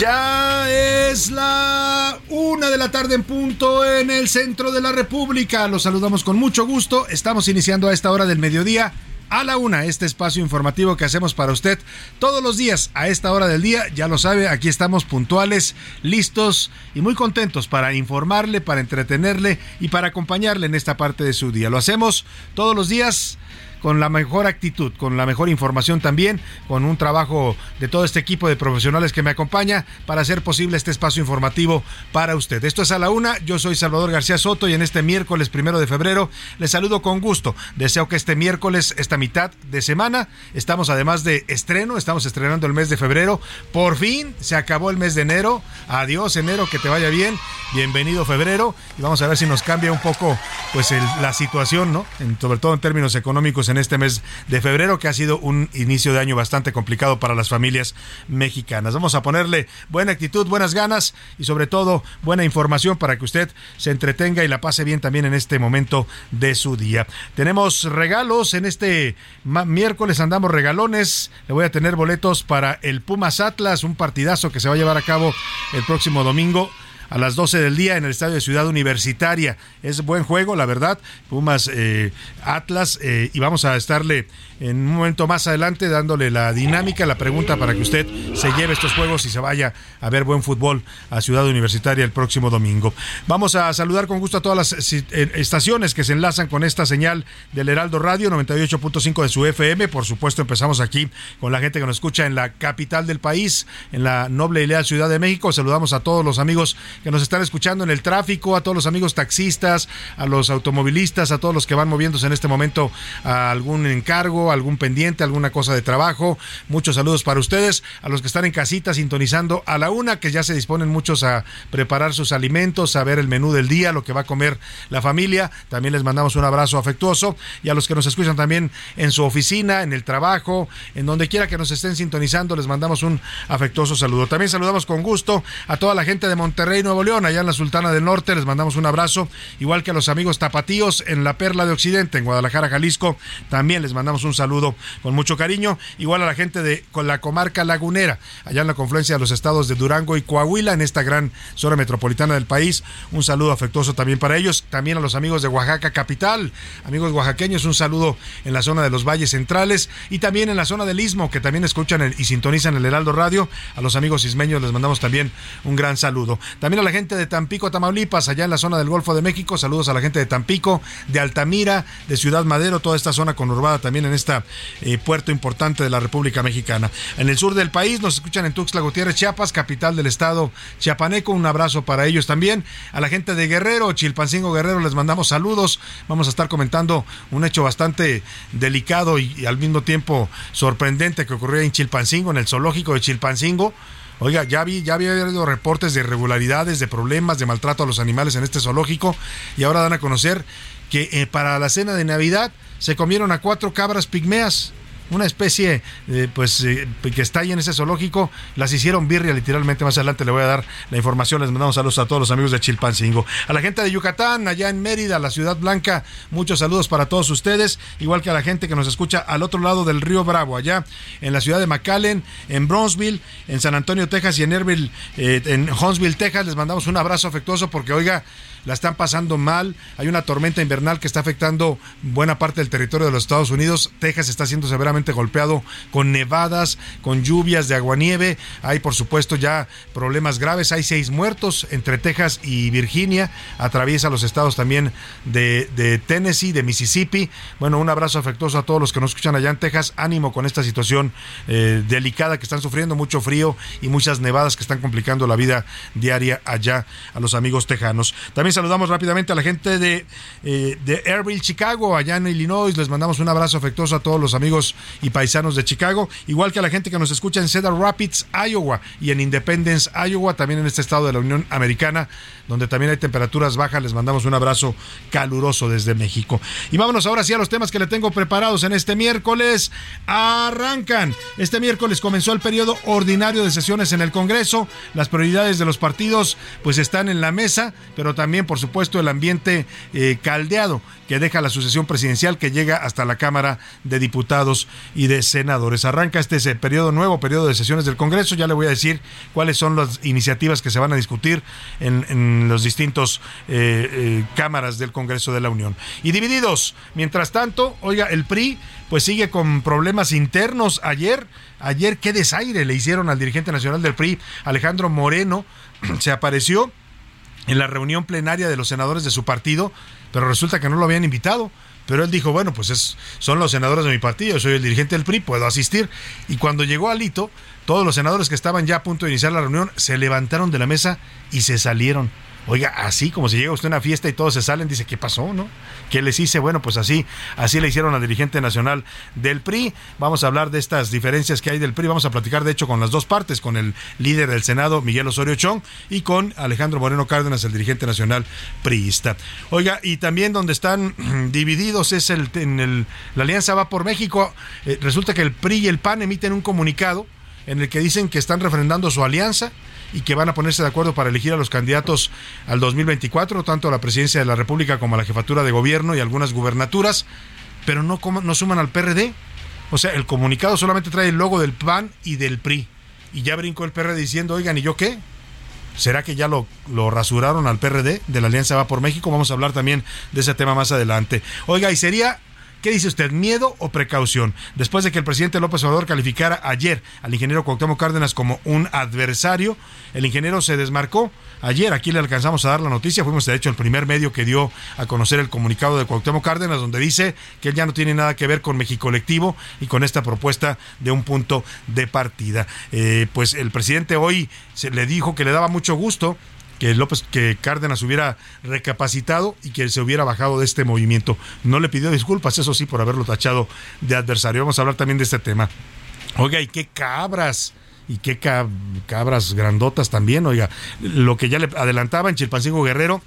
Ya es la una de la tarde en punto en el centro de la República. Los saludamos con mucho gusto. Estamos iniciando a esta hora del mediodía a la una, este espacio informativo que hacemos para usted todos los días a esta hora del día. Ya lo sabe, aquí estamos puntuales, listos y muy contentos para informarle, para entretenerle y para acompañarle en esta parte de su día. Lo hacemos todos los días con la mejor actitud, con la mejor información también, con un trabajo de todo este equipo de profesionales que me acompaña para hacer posible este espacio informativo para usted. Esto es a la una, yo soy Salvador García Soto y en este miércoles primero de febrero les saludo con gusto. Deseo que este miércoles, esta mitad de semana, estamos además de estreno, estamos estrenando el mes de febrero. Por fin se acabó el mes de enero. Adiós enero, que te vaya bien. Bienvenido febrero y vamos a ver si nos cambia un poco pues la situación, ¿no? sobre todo en términos económicos en este mes de febrero, que ha sido un inicio de año bastante complicado para las familias mexicanas. Vamos a ponerle buena actitud, buenas ganas y sobre todo buena información para que usted se entretenga y la pase bien también en este momento de su día. Tenemos regalos en este miércoles, andamos regalones. Le voy a tener boletos para el Pumas Atlas, un partidazo que se va a llevar a cabo el próximo domingo a las 12 del día en el Estadio de Ciudad Universitaria. Es buen juego, la verdad. Pumas eh, Atlas eh, y vamos a estarle en un momento más adelante dándole la dinámica, la pregunta para que usted se lleve estos juegos y se vaya a ver buen fútbol a Ciudad Universitaria el próximo domingo. Vamos a saludar con gusto a todas las eh, estaciones que se enlazan con esta señal del Heraldo Radio 98.5 de su FM. Por supuesto, empezamos aquí con la gente que nos escucha en la capital del país, en la noble y leal Ciudad de México. Saludamos a todos los amigos que nos están escuchando en el tráfico, a todos los amigos taxistas, a los automovilistas, a todos los que van moviéndose en este momento a algún encargo, algún pendiente, alguna cosa de trabajo. Muchos saludos para ustedes, a los que están en casita sintonizando a la una, que ya se disponen muchos a preparar sus alimentos, a ver el menú del día, lo que va a comer la familia. También les mandamos un abrazo afectuoso y a los que nos escuchan también en su oficina, en el trabajo, en donde quiera que nos estén sintonizando, les mandamos un afectuoso saludo. También saludamos con gusto a toda la gente de Monterrey, Nuevo León, allá en la Sultana del Norte. Les mandamos un abrazo, igual que a los amigos tapatíos en la Perla de Occidente, en Guadalajara, Jalisco. También les mandamos un saludo con mucho cariño. Igual a la gente de con la comarca lagunera, allá en la confluencia de los estados de Durango y Coahuila, en esta gran zona metropolitana del país. Un saludo afectuoso también para ellos. También a los amigos de Oaxaca capital, amigos oaxaqueños, un saludo en la zona de los valles centrales y también en la zona del Istmo, que también escuchan y sintonizan el Heraldo Radio. A los amigos ismeños les mandamos también un gran saludo. También a la gente de Tampico, Tamaulipas, allá en la zona del Golfo de México. Saludos a la gente de Tampico, de Altamira, de Ciudad Madero, toda esta zona conurbada también en esta eh, puerto importante de la República Mexicana. En el sur del país nos escuchan en Tuxtla Gutiérrez, Chiapas, capital del estado chiapaneco. Un abrazo para ellos también. A la gente de Guerrero, Chilpancingo Guerrero, les mandamos saludos. Vamos a estar comentando un hecho bastante delicado y, al mismo tiempo sorprendente que ocurrió en Chilpancingo, en el zoológico de Chilpancingo. Oiga, ya había habido reportes de irregularidades, de problemas, de maltrato a los animales en este zoológico y ahora dan a conocer que eh, para la cena de Navidad se comieron a cuatro cabras pigmeas una especie eh, pues eh, que está ahí en ese zoológico, las hicieron birria literalmente, más adelante le voy a dar la información, les mandamos saludos a todos los amigos de Chilpancingo. A la gente de Yucatán, allá en Mérida, la ciudad blanca, muchos saludos para todos ustedes, igual que a la gente que nos escucha al otro lado del río Bravo, allá en la ciudad de McAllen, en Bronzeville, en San Antonio, Texas y en Erville, eh, en Huntsville, Texas, les mandamos un abrazo afectuoso porque oiga, la están pasando mal. Hay una tormenta invernal que está afectando buena parte del territorio de los Estados Unidos. Texas está siendo severamente golpeado con nevadas, con lluvias de aguanieve. Hay, por supuesto, ya problemas graves. Hay seis muertos entre Texas y Virginia. Atraviesa los estados también de, Tennessee, de Mississippi. Bueno, un abrazo afectuoso a todos los que nos escuchan allá en Texas. Ánimo con esta situación eh, delicada que están sufriendo, mucho frío y muchas nevadas que están complicando la vida diaria allá a los amigos tejanos. También saludamos rápidamente a la gente de, eh, de Airville, Chicago, allá en Illinois. Les mandamos un abrazo afectuoso a todos los amigos y paisanos de Chicago, igual que a la gente que nos escucha en Cedar Rapids, Iowa y en Independence, Iowa, también en este estado de la Unión Americana, donde también hay temperaturas bajas. Les mandamos un abrazo caluroso desde México. Y vámonos ahora sí a los temas que le tengo preparados en este miércoles. Arrancan. Este miércoles comenzó el periodo ordinario de sesiones en el Congreso. Las prioridades de los partidos pues están en la mesa, pero también por supuesto el ambiente eh, caldeado que deja la sucesión presidencial que llega hasta la Cámara de Diputados y de Senadores. Arranca este periodo nuevo, periodo de sesiones del Congreso. Ya le voy a decir cuáles son las iniciativas que se van a discutir en, en los distintos eh, eh, cámaras del Congreso de la Unión. Y divididos. Mientras tanto, oiga, el PRI pues sigue con problemas internos. Ayer, ayer qué desaire le hicieron al dirigente nacional del PRI, Alejandro Moreno, se apareció en la reunión plenaria de los senadores de su partido pero resulta que no lo habían invitado. Pero él dijo, bueno, pues es, son los senadores de mi partido, soy el dirigente del PRI, puedo asistir. Y cuando llegó Alito, todos los senadores que estaban ya a punto de iniciar la reunión se levantaron de la mesa y se salieron. Oiga, así como si llega usted a una fiesta y todos se salen, dice, ¿qué pasó, no? ¿Qué les hice? Bueno, pues así, así le hicieron al dirigente nacional del PRI. Vamos a hablar de estas diferencias que hay del PRI. Vamos a platicar, de hecho, con las dos partes, con el líder del Senado, Miguel Osorio Chong, y con Alejandro Moreno Cárdenas, el dirigente nacional priista. Oiga, y también donde están divididos es el, en el, la Alianza Va por México. Eh, resulta que el PRI y el PAN emiten un comunicado en el que dicen que están refrendando su alianza y que van a ponerse de acuerdo para elegir a los candidatos al 2024, tanto a la presidencia de la República como a la jefatura de gobierno y algunas gubernaturas, pero no, no suman al PRD. O sea, el comunicado solamente trae el logo del PAN y del PRI. Y ya brincó el PRD diciendo, oigan, ¿y yo qué? ¿Será que ya lo, lo, rasuraron al PRD de la Alianza Va por México? Vamos a hablar también de ese tema más adelante. Oiga, y sería ¿Qué dice usted, miedo o precaución? Después de que el presidente López Obrador calificara ayer al ingeniero Cuauhtémoc Cárdenas como un adversario, el ingeniero se desmarcó. Ayer aquí le alcanzamos a dar la noticia, fuimos de hecho el primer medio que dio a conocer el comunicado de Cuauhtémoc Cárdenas, donde dice que él ya no tiene nada que ver con México Colectivo y con esta propuesta de un punto de partida. Eh, pues el presidente hoy se le dijo que le daba mucho gusto que López, que Cárdenas hubiera recapacitado y que se hubiera bajado de este movimiento. No le pidió disculpas, eso sí, por haberlo tachado de adversario. Vamos a hablar también de este tema. Oiga, y qué cabras y qué cabras grandotas también, oiga, lo que ya le adelantaba en Chilpancingo Guerrero,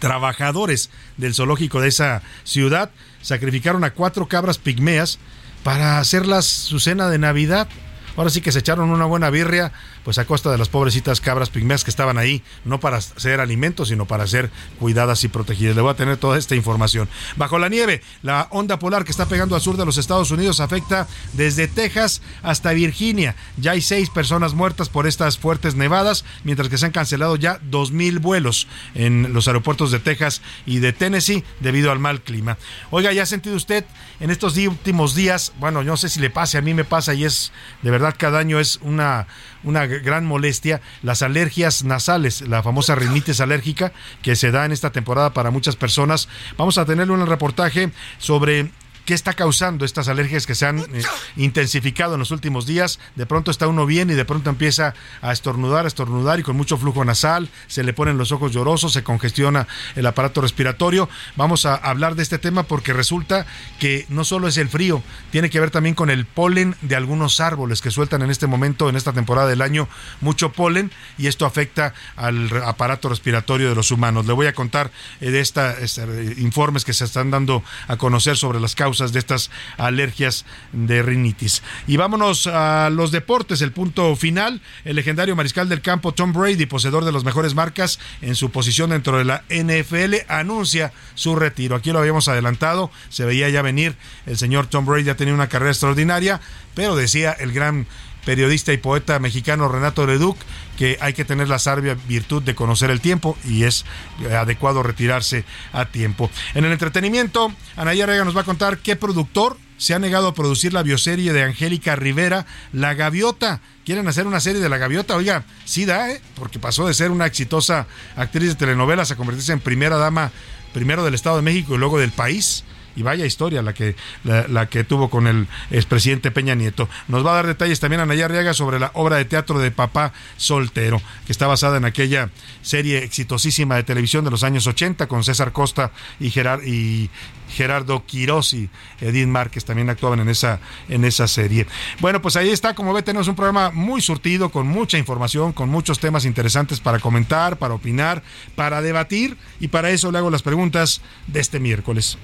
trabajadores del zoológico de esa ciudad sacrificaron a cuatro cabras pigmeas para hacerlas su cena de Navidad. Ahora sí que se echaron una buena birria pues a costa de las pobrecitas cabras pigmeas que estaban ahí, no para ser alimentos, sino para ser cuidadas y protegidas. Le voy a tener toda esta información. Bajo la nieve, la onda polar que está pegando al sur de los Estados Unidos afecta desde Texas hasta Virginia. Ya hay seis personas muertas por estas fuertes nevadas, mientras que se han cancelado ya dos mil vuelos en los aeropuertos de Texas y de Tennessee debido al mal clima. Oiga, ¿ya ha sentido usted en estos últimos días? Bueno, yo no sé si le pase, a mí me pasa y es de verdad cada año es una una gran molestia, las alergias nasales, la famosa rinitis alérgica que se da en esta temporada para muchas personas. Vamos a tener un reportaje sobre ¿Qué está causando estas alergias que se han eh, intensificado en los últimos días? De pronto está uno bien y de pronto empieza a estornudar, a estornudar y con mucho flujo nasal, se le ponen los ojos llorosos, se congestiona el aparato respiratorio. Vamos a hablar de este tema porque resulta que no solo es el frío, tiene que ver también con el polen de algunos árboles que sueltan en este momento, en esta temporada del año, mucho polen y esto afecta al aparato respiratorio de los humanos. Le voy a contar eh, de estos eh, informes que se están dando a conocer sobre las causas de estas alergias de rinitis. Y vámonos a los deportes, el punto final, el legendario mariscal del campo Tom Brady, poseedor de las mejores marcas en su posición dentro de la NFL, anuncia su retiro. Aquí lo habíamos adelantado, se veía ya venir, el señor Tom Brady ya tenía una carrera extraordinaria, pero decía el gran periodista y poeta mexicano Renato Leduc que hay que tener la sabia virtud de conocer el tiempo y es adecuado retirarse a tiempo. En el entretenimiento, Anaya Rega nos va a contar qué productor se ha negado a producir la bioserie de Angélica Rivera, La Gaviota. Quieren hacer una serie de La Gaviota. Oiga, sí da, ¿eh? Porque pasó de ser una exitosa actriz de telenovelas a convertirse en primera dama, primero del Estado de México y luego del país y vaya historia la que, la, que tuvo con el expresidente Peña Nieto. Nos va a dar detalles también Anaya Arriaga sobre la obra de teatro de Papá Soltero, que está basada en aquella serie exitosísima de televisión de los años 80 con César Costa y, y Gerardo Quiroz y Edith Márquez también actuaban en esa, en esa serie. Bueno, pues ahí está, como ve, tenemos un programa muy surtido, con mucha información, con muchos temas interesantes para comentar, para opinar, para debatir, y para eso le hago las preguntas de este miércoles.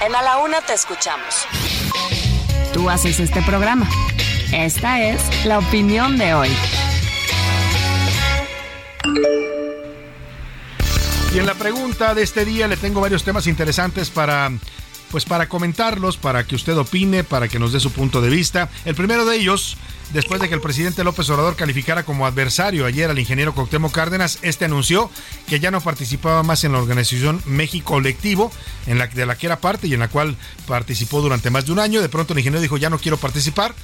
En A la Una te escuchamos. Tú haces este programa. Esta es la opinión de hoy. Y en la pregunta de este día le tengo varios temas interesantes para pues para comentarlos, para que usted opine, para que nos dé su punto de vista. El primero de ellos, después de que el presidente López Obrador calificara como adversario ayer al ingeniero Cuauhtémoc Cárdenas, este anunció que ya no participaba más en la organización México Colectivo, en la de la que era parte y en la cual participó durante más de un año. De pronto el ingeniero dijo, "Ya no quiero participar."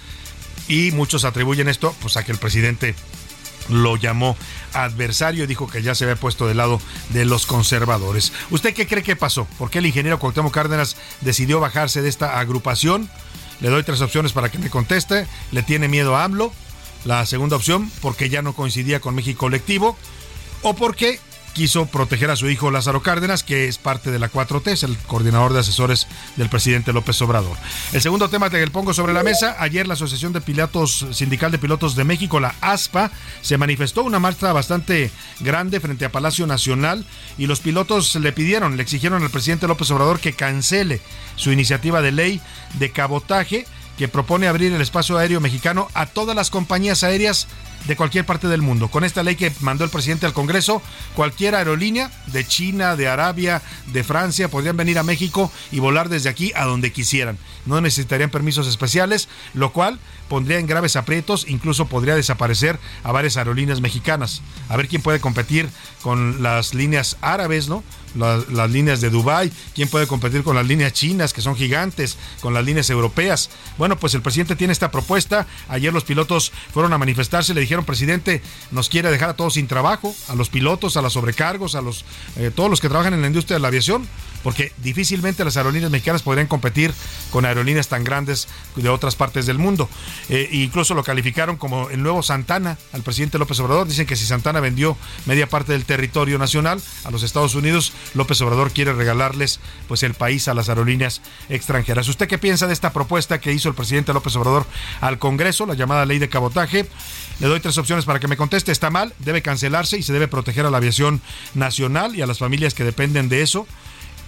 Y muchos atribuyen esto pues a que el presidente lo llamó adversario y dijo que ya se había puesto del lado de los conservadores. ¿Usted qué cree que pasó? ¿Por qué el ingeniero Cuauhtémoc Cárdenas decidió bajarse de esta agrupación? Le doy tres opciones para que me conteste. ¿Le tiene miedo a AMLO? La segunda opción, porque ya no coincidía con México Colectivo. ¿O porque quiso proteger a su hijo Lázaro Cárdenas, que es parte de la 4T, es el coordinador de asesores del presidente López Obrador. El segundo tema que pongo sobre la mesa, ayer la Asociación de Pilotos Sindical de Pilotos de México, la ASPA, se manifestó una marcha bastante grande frente a Palacio Nacional y los pilotos le pidieron, le exigieron al presidente López Obrador que cancele su iniciativa de ley de cabotaje que propone abrir el espacio aéreo mexicano a todas las compañías aéreas de cualquier parte del mundo. Con esta ley que mandó el presidente al Congreso, cualquier aerolínea de China, de Arabia, de Francia, podrían venir a México y volar desde aquí a donde quisieran. No necesitarían permisos especiales, lo cual pondría en graves aprietos, incluso podría desaparecer a varias aerolíneas mexicanas. A ver quién puede competir con las líneas árabes, ¿no? Las, líneas de Dubái, quién puede competir con las líneas chinas, que son gigantes, con las líneas europeas. Bueno, pues el presidente tiene esta propuesta. Ayer los pilotos fueron a manifestarse, le dijeron, presidente, nos quiere dejar a todos sin trabajo, a los pilotos, a los sobrecargos, a los eh, todos los que trabajan en la industria de la aviación porque difícilmente las aerolíneas mexicanas podrían competir con aerolíneas tan grandes de otras partes del mundo. Eh, incluso lo calificaron como el nuevo Santana al presidente López Obrador. Dicen que si Santana vendió media parte del territorio nacional a los Estados Unidos, López Obrador quiere regalarles pues el país a las aerolíneas extranjeras. ¿Usted qué piensa de esta propuesta que hizo el presidente López Obrador al Congreso, la llamada ley de cabotaje? Le doy tres opciones para que me conteste. Está mal, debe cancelarse y se debe proteger a la aviación nacional y a las familias que dependen de eso.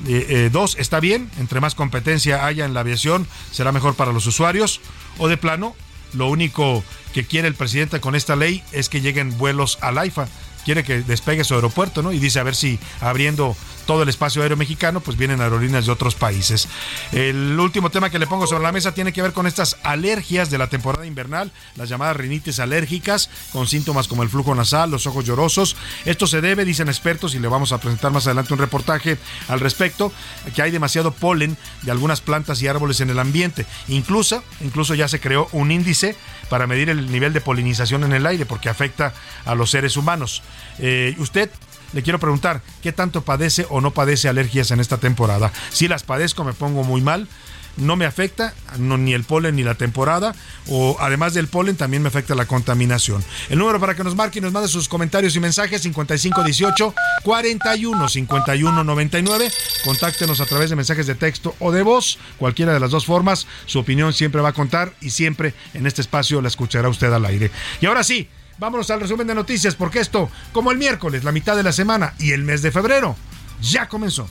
Eh, eh, dos, está bien, entre más competencia haya en la aviación, será mejor para los usuarios. O de plano, lo único que quiere el presidente con esta ley es que lleguen vuelos al AIFA. Quiere que despegue su aeropuerto, ¿no? Y dice a ver si abriendo todo el espacio aéreo mexicano, pues vienen aerolíneas de otros países. El último tema que le pongo sobre la mesa tiene que ver con estas alergias de la temporada invernal, las llamadas rinitis alérgicas, con síntomas como el flujo nasal, los ojos llorosos. Esto se debe, dicen expertos, y le vamos a presentar más adelante un reportaje al respecto, que hay demasiado polen de algunas plantas y árboles en el ambiente. Incluso, incluso ya se creó un índice para medir el nivel de polinización en el aire, porque afecta a los seres humanos. Eh, usted le quiero preguntar, ¿qué tanto padece o no padece alergias en esta temporada? Si las padezco me pongo muy mal, no me afecta ni el polen ni la temporada, o además del polen también me afecta la contaminación. El número para que nos marque y nos mande sus comentarios y mensajes 5518 41 51 99. Contáctenos a través de mensajes de texto o de voz, cualquiera de las dos formas. Su opinión siempre va a contar y siempre en este espacio la escuchará usted al aire. Y ahora sí, Vámonos al resumen de noticias porque esto, como el miércoles, la mitad de la semana y el mes de febrero, ya comenzó.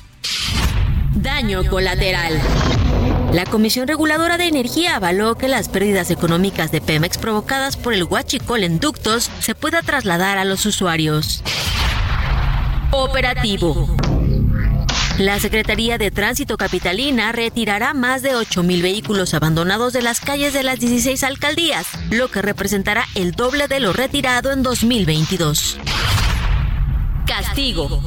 Daño colateral. La Comisión Reguladora de Energía avaló que las pérdidas económicas de Pemex provocadas por el huachicol en ductos se pueda trasladar a los usuarios. Operativo. La Secretaría de Tránsito Capitalina retirará más de 8.000 vehículos abandonados de las calles de las 16 alcaldías, lo que representará el doble de lo retirado en 2022. Castigo.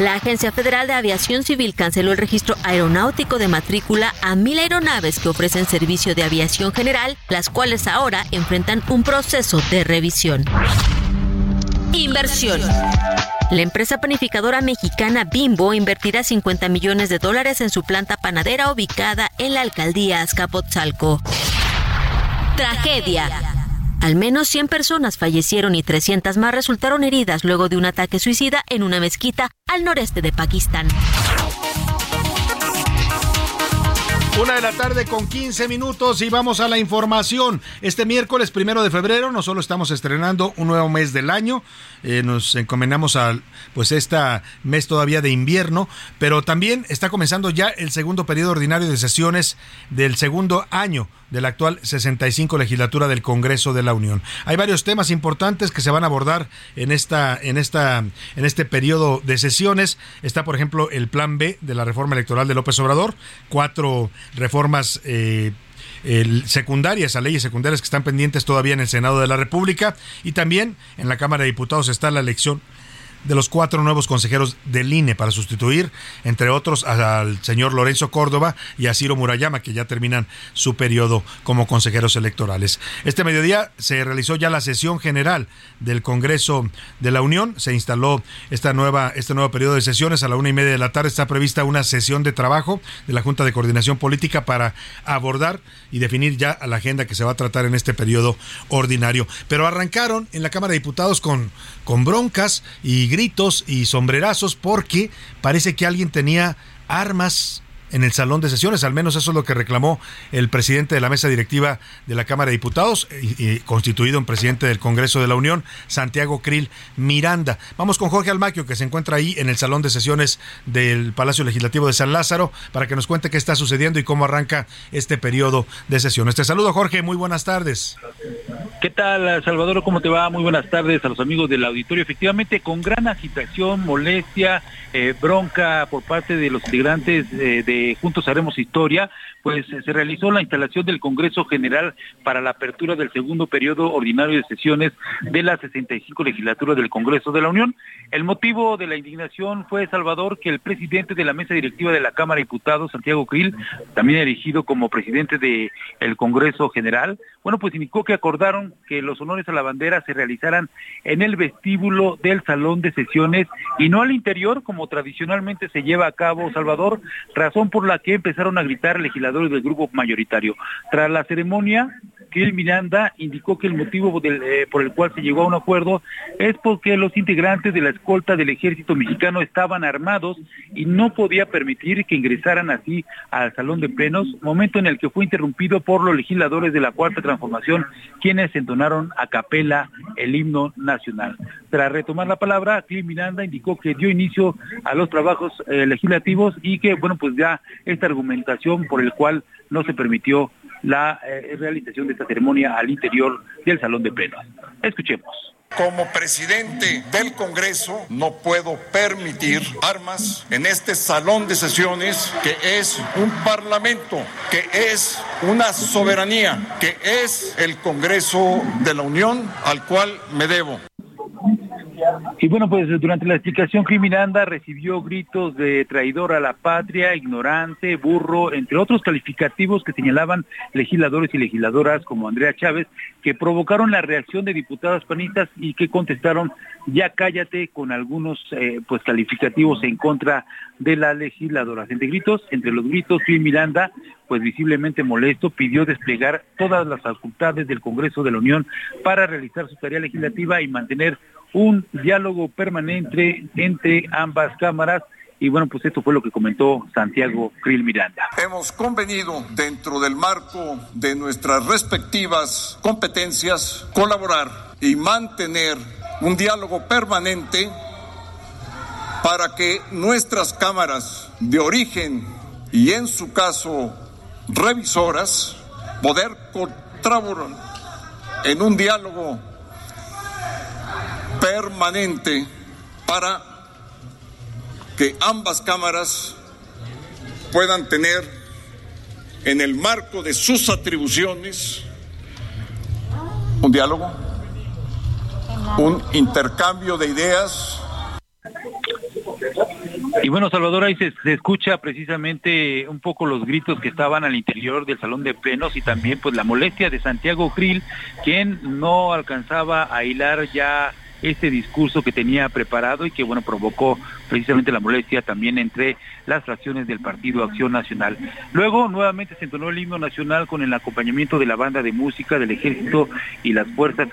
La Agencia Federal de Aviación Civil canceló el registro aeronáutico de matrícula a mil aeronaves que ofrecen servicio de aviación general, las cuales ahora enfrentan un proceso de revisión. Inversión. La empresa panificadora mexicana Bimbo invertirá 50 millones de dólares en su planta panadera ubicada en la alcaldía Azcapotzalco. Tragedia. Al menos 100 personas fallecieron y 300 más resultaron heridas luego de un ataque suicida en una mezquita al noreste de Pakistán. Una de la tarde con 15 minutos y vamos a la información. Este miércoles primero de febrero no solo estamos estrenando un nuevo mes del año, eh, nos encomendamos al pues este mes todavía de invierno, pero también está comenzando ya el segundo periodo ordinario de sesiones del segundo año de la actual 65 legislatura del Congreso de la Unión. Hay varios temas importantes que se van a abordar en esta en esta en este periodo de sesiones. Está por ejemplo el Plan B de la reforma electoral de López Obrador, cuatro reformas eh, secundarias, a leyes secundarias que están pendientes todavía en el Senado de la República y también en la Cámara de Diputados está la elección de los cuatro nuevos consejeros del INE para sustituir, entre otros, al señor Lorenzo Córdoba y a Ciro Murayama, que ya terminan su periodo como consejeros electorales. Este mediodía se realizó ya la sesión general del Congreso de la Unión. Se instaló esta nueva, este nuevo periodo de sesiones. A la una y media de la tarde está prevista una sesión de trabajo de la Junta de Coordinación Política para abordar y definir ya la agenda que se va a tratar en este periodo ordinario. Pero arrancaron en la Cámara de Diputados con, con broncas y gritos y sombrerazos porque parece que alguien tenía armas en el salón de sesiones, al menos eso es lo que reclamó el presidente de la mesa directiva de la Cámara de Diputados, y, constituido en presidente del Congreso de la Unión, Santiago Krill Miranda. Vamos con Jorge Almaquio, que se encuentra ahí en el salón de sesiones del Palacio Legislativo de San Lázaro, para que nos cuente qué está sucediendo y cómo arranca este periodo de sesiones. Te saludo, Jorge, muy buenas tardes. ¿Qué tal, Salvador? ¿Cómo te va? Muy buenas tardes a los amigos del auditorio. Efectivamente, con gran agitación, molestia, eh, bronca por parte de los integrantes eh, de Juntos Haremos Historia, pues se realizó la instalación del Congreso General para la apertura del segundo periodo ordinario de sesiones de la 65 legislatura del Congreso de la Unión. El motivo de la indignación fue, Salvador, que el presidente de la mesa directiva de la Cámara de Diputados, Santiago Krill, también elegido como presidente del el Congreso General, bueno, pues indicó que acordaron que los honores a la bandera se realizaran en el vestíbulo del salón de sesiones y no al interior, como tradicionalmente se lleva a cabo, Salvador, razón por la que empezaron a gritar legisladores del grupo mayoritario. Tras la ceremonia, Kiel Miranda indicó que el motivo eh, por el cual se llegó a un acuerdo es porque los integrantes de la escolta del ejército mexicano estaban armados y no podía permitir que ingresaran así al salón de plenos, momento en el que fue interrumpido por los legisladores de la Cuarta Transformación, quienes entonaron a capela el himno nacional. Tras retomar la palabra, Kiel Miranda indicó que dio inicio a los trabajos eh, legislativos y que, bueno, pues ya esta argumentación por el cual no se permitió la eh, realización de esta ceremonia al interior del salón de plenos. Escuchemos. Como presidente del Congreso no puedo permitir armas en este salón de sesiones que es un parlamento, que es una soberanía, que es el Congreso de la Unión al cual me debo. Y bueno, pues durante la explicación, Criminanda recibió gritos de traidor a la patria, ignorante, burro, entre otros calificativos que señalaban legisladores y legisladoras como Andrea Chávez, que provocaron la reacción de diputadas panistas y que contestaron ya cállate con algunos eh, pues calificativos en contra de las legisladoras. Entre gritos, entre los gritos, Phil Miranda, pues visiblemente molesto, pidió desplegar todas las facultades del Congreso de la Unión para realizar su tarea legislativa y mantener un diálogo permanente entre ambas cámaras y bueno, pues esto fue lo que comentó Santiago Krill Miranda. Hemos convenido dentro del marco de nuestras respectivas competencias colaborar y mantener un diálogo permanente para que nuestras cámaras de origen y en su caso revisoras poder colaborar en un diálogo permanente para que ambas cámaras puedan tener en el marco de sus atribuciones un diálogo, un intercambio de ideas. Y bueno, Salvador, ahí se, escucha precisamente un poco los gritos que estaban al interior del salón de plenos y también pues la molestia de Santiago Krill, quien no alcanzaba a hilar ya este discurso que tenía preparado y que bueno provocó precisamente la molestia también entre las fracciones del Partido Acción Nacional. Luego nuevamente se entonó el himno nacional con el acompañamiento de la banda de música del ejército y las fuerzas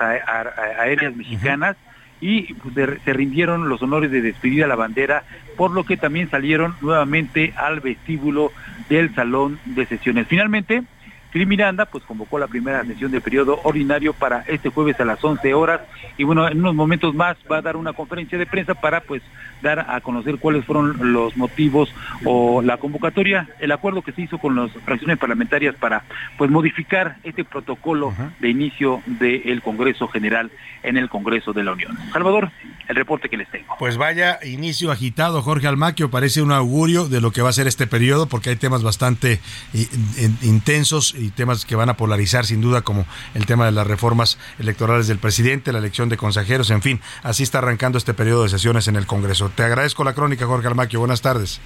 aéreas mexicanas y pues, se rindieron los honores de despedir a la bandera, por lo que también salieron nuevamente al vestíbulo del salón de sesiones. Finalmente, Cris Miranda pues convocó la primera sesión de periodo ordinario para este jueves a las 11 horas. Y bueno, en unos momentos más va a dar una conferencia de prensa para pues dar a conocer cuáles fueron los motivos o la convocatoria, el acuerdo que se hizo con las fracciones parlamentarias para pues modificar este protocolo de inicio del Congreso General en el Congreso de la Unión. Salvador, el reporte que les tengo. Pues vaya inicio agitado, Jorge Almaquio, parece un augurio de lo que va a ser este periodo porque hay temas bastante intensos y temas que van a polarizar sin duda como el tema de las reformas electorales del presidente, la elección de consejeros, en fin, así está arrancando este periodo de sesiones en el Congreso. Te agradezco la crónica, Jorge Almaquio. Buenas tardes.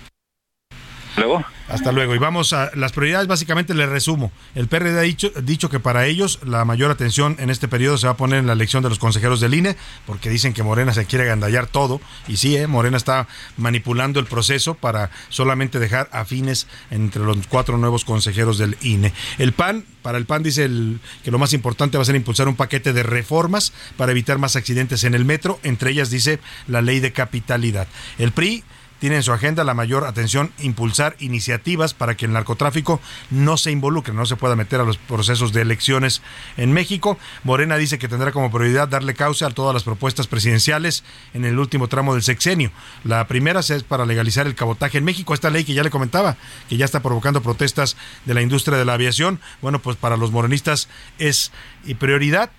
Hasta luego. Y vamos a las prioridades, básicamente le resumo. El PRD ha dicho, que para ellos la mayor atención en este periodo se va a poner en la elección de los consejeros del INE, porque dicen que Morena se quiere agandallar todo. Y sí, ¿eh? Morena está manipulando el proceso para solamente dejar afines entre los cuatro nuevos consejeros del INE. El PAN, para el PAN dice que lo más importante va a ser impulsar un paquete de reformas para evitar más accidentes en el metro, entre ellas dice la ley de capitalidad. El PRI tiene en su agenda la mayor atención impulsar iniciativas para que el narcotráfico no se involucre, no se pueda meter a los procesos de elecciones en México. Morena dice que tendrá como prioridad darle causa a todas las propuestas presidenciales en el último tramo del sexenio. La primera es para legalizar el cabotaje en México, esta ley que ya le comentaba, que ya está provocando protestas de la industria de la aviación. Bueno, pues para los morenistas es prioridad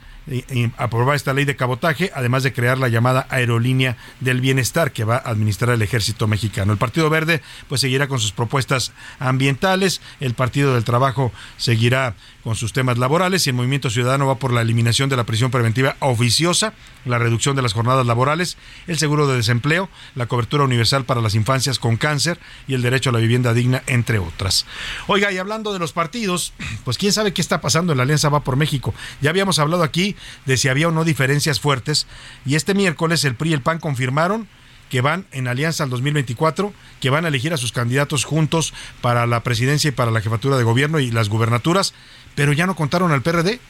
aprobar esta ley de cabotaje, además de crear la llamada aerolínea del bienestar que va a administrar el ejército mexicano. El Partido Verde pues seguirá con sus propuestas ambientales, el Partido del Trabajo seguirá con sus temas laborales y el Movimiento Ciudadano va por la eliminación de la prisión preventiva oficiosa, la reducción de las jornadas laborales, el seguro de desempleo, la cobertura universal para las infancias con cáncer y el derecho a la vivienda digna, entre otras. Oiga, y hablando de los partidos, pues quién sabe qué está pasando en la Alianza Va por México. Ya habíamos hablado aquí de si había o no diferencias fuertes. Y este miércoles el PRI y el PAN confirmaron que van en alianza al 2024, que van a elegir a sus candidatos juntos para la presidencia y para la jefatura de gobierno y las gubernaturas pero ya no contaron al PRD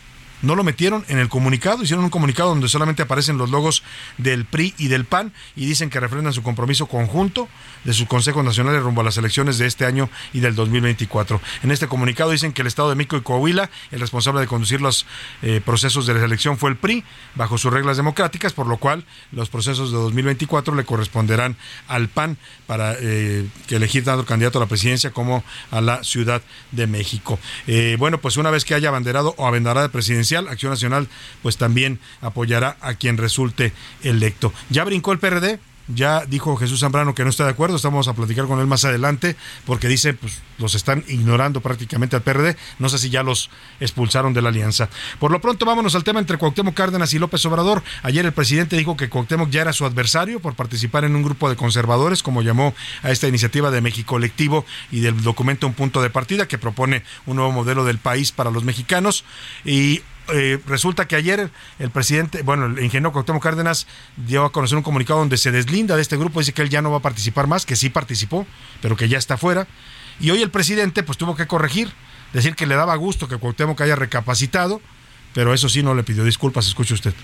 no lo metieron en el comunicado, hicieron un comunicado donde solamente aparecen los logos del PRI y del PAN y dicen que refrendan su compromiso conjunto de sus consejos nacionales rumbo a las elecciones de este año y del 2024. En este comunicado dicen que el Estado de México y Coahuila, el responsable de conducir los eh, procesos de la elección fue el PRI, bajo sus reglas democráticas, por lo cual los procesos de 2024 le corresponderán al PAN para eh, elegir tanto candidato a la presidencia como a la Ciudad de México. Eh, bueno, pues una vez que haya abanderado o abanderada de Acción Nacional, pues también apoyará a quien resulte electo. ¿Ya brincó el PRD? Ya dijo Jesús Zambrano que no está de acuerdo, estamos a platicar con él más adelante, porque dice, pues los están ignorando prácticamente al PRD, no sé si ya los expulsaron de la alianza. Por lo pronto vámonos al tema entre Cuauhtémoc Cárdenas y López Obrador. Ayer el presidente dijo que Cuauhtémoc ya era su adversario por participar en un grupo de conservadores, como llamó a esta iniciativa de México Colectivo y del documento Un Punto de Partida, que propone un nuevo modelo del país para los mexicanos. Y eh, resulta que ayer el presidente, bueno, el ingeniero Cuauhtémoc Cárdenas dio a conocer un comunicado donde se deslinda de este grupo, dice que él ya no va a participar más, que sí participó, pero que ya está fuera. Y hoy el presidente pues tuvo que corregir, decir que le daba gusto que Cuauhtémoc haya recapacitado, pero eso sí no le pidió disculpas, escuche usted.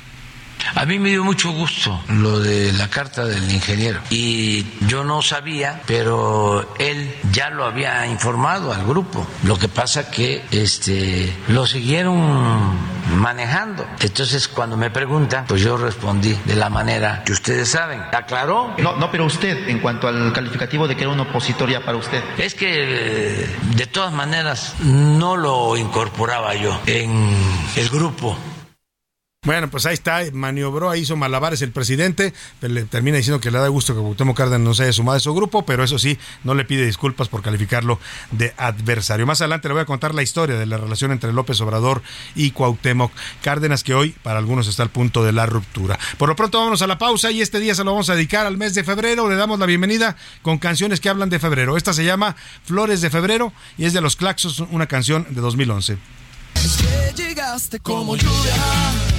A mí me dio mucho gusto lo de la carta del ingeniero y yo no sabía, pero él ya lo había informado al grupo. Lo que pasa que este lo siguieron manejando. Entonces cuando me preguntan, pues yo respondí de la manera que ustedes saben. ¿Aclaró? No, no, pero usted en cuanto al calificativo de que era un opositor ya para usted. Es que de todas maneras no lo incorporaba yo en el grupo Bueno, pues ahí está, maniobró, hizo malabares el presidente, pero le termina diciendo que le da gusto que Cuauhtémoc Cárdenas no se haya sumado a su grupo, pero eso sí, no le pide disculpas por calificarlo de adversario. Más adelante le voy a contar la historia de la relación entre López Obrador y Cuauhtémoc Cárdenas, que hoy para algunos está al punto de la ruptura. Por lo pronto vámonos a la pausa y este día se lo vamos a dedicar al mes de febrero. Le damos la bienvenida con canciones que hablan de febrero. Esta se llama Flores de Febrero y es de los Claxos, una canción de 2011. Es que llegaste como lluvia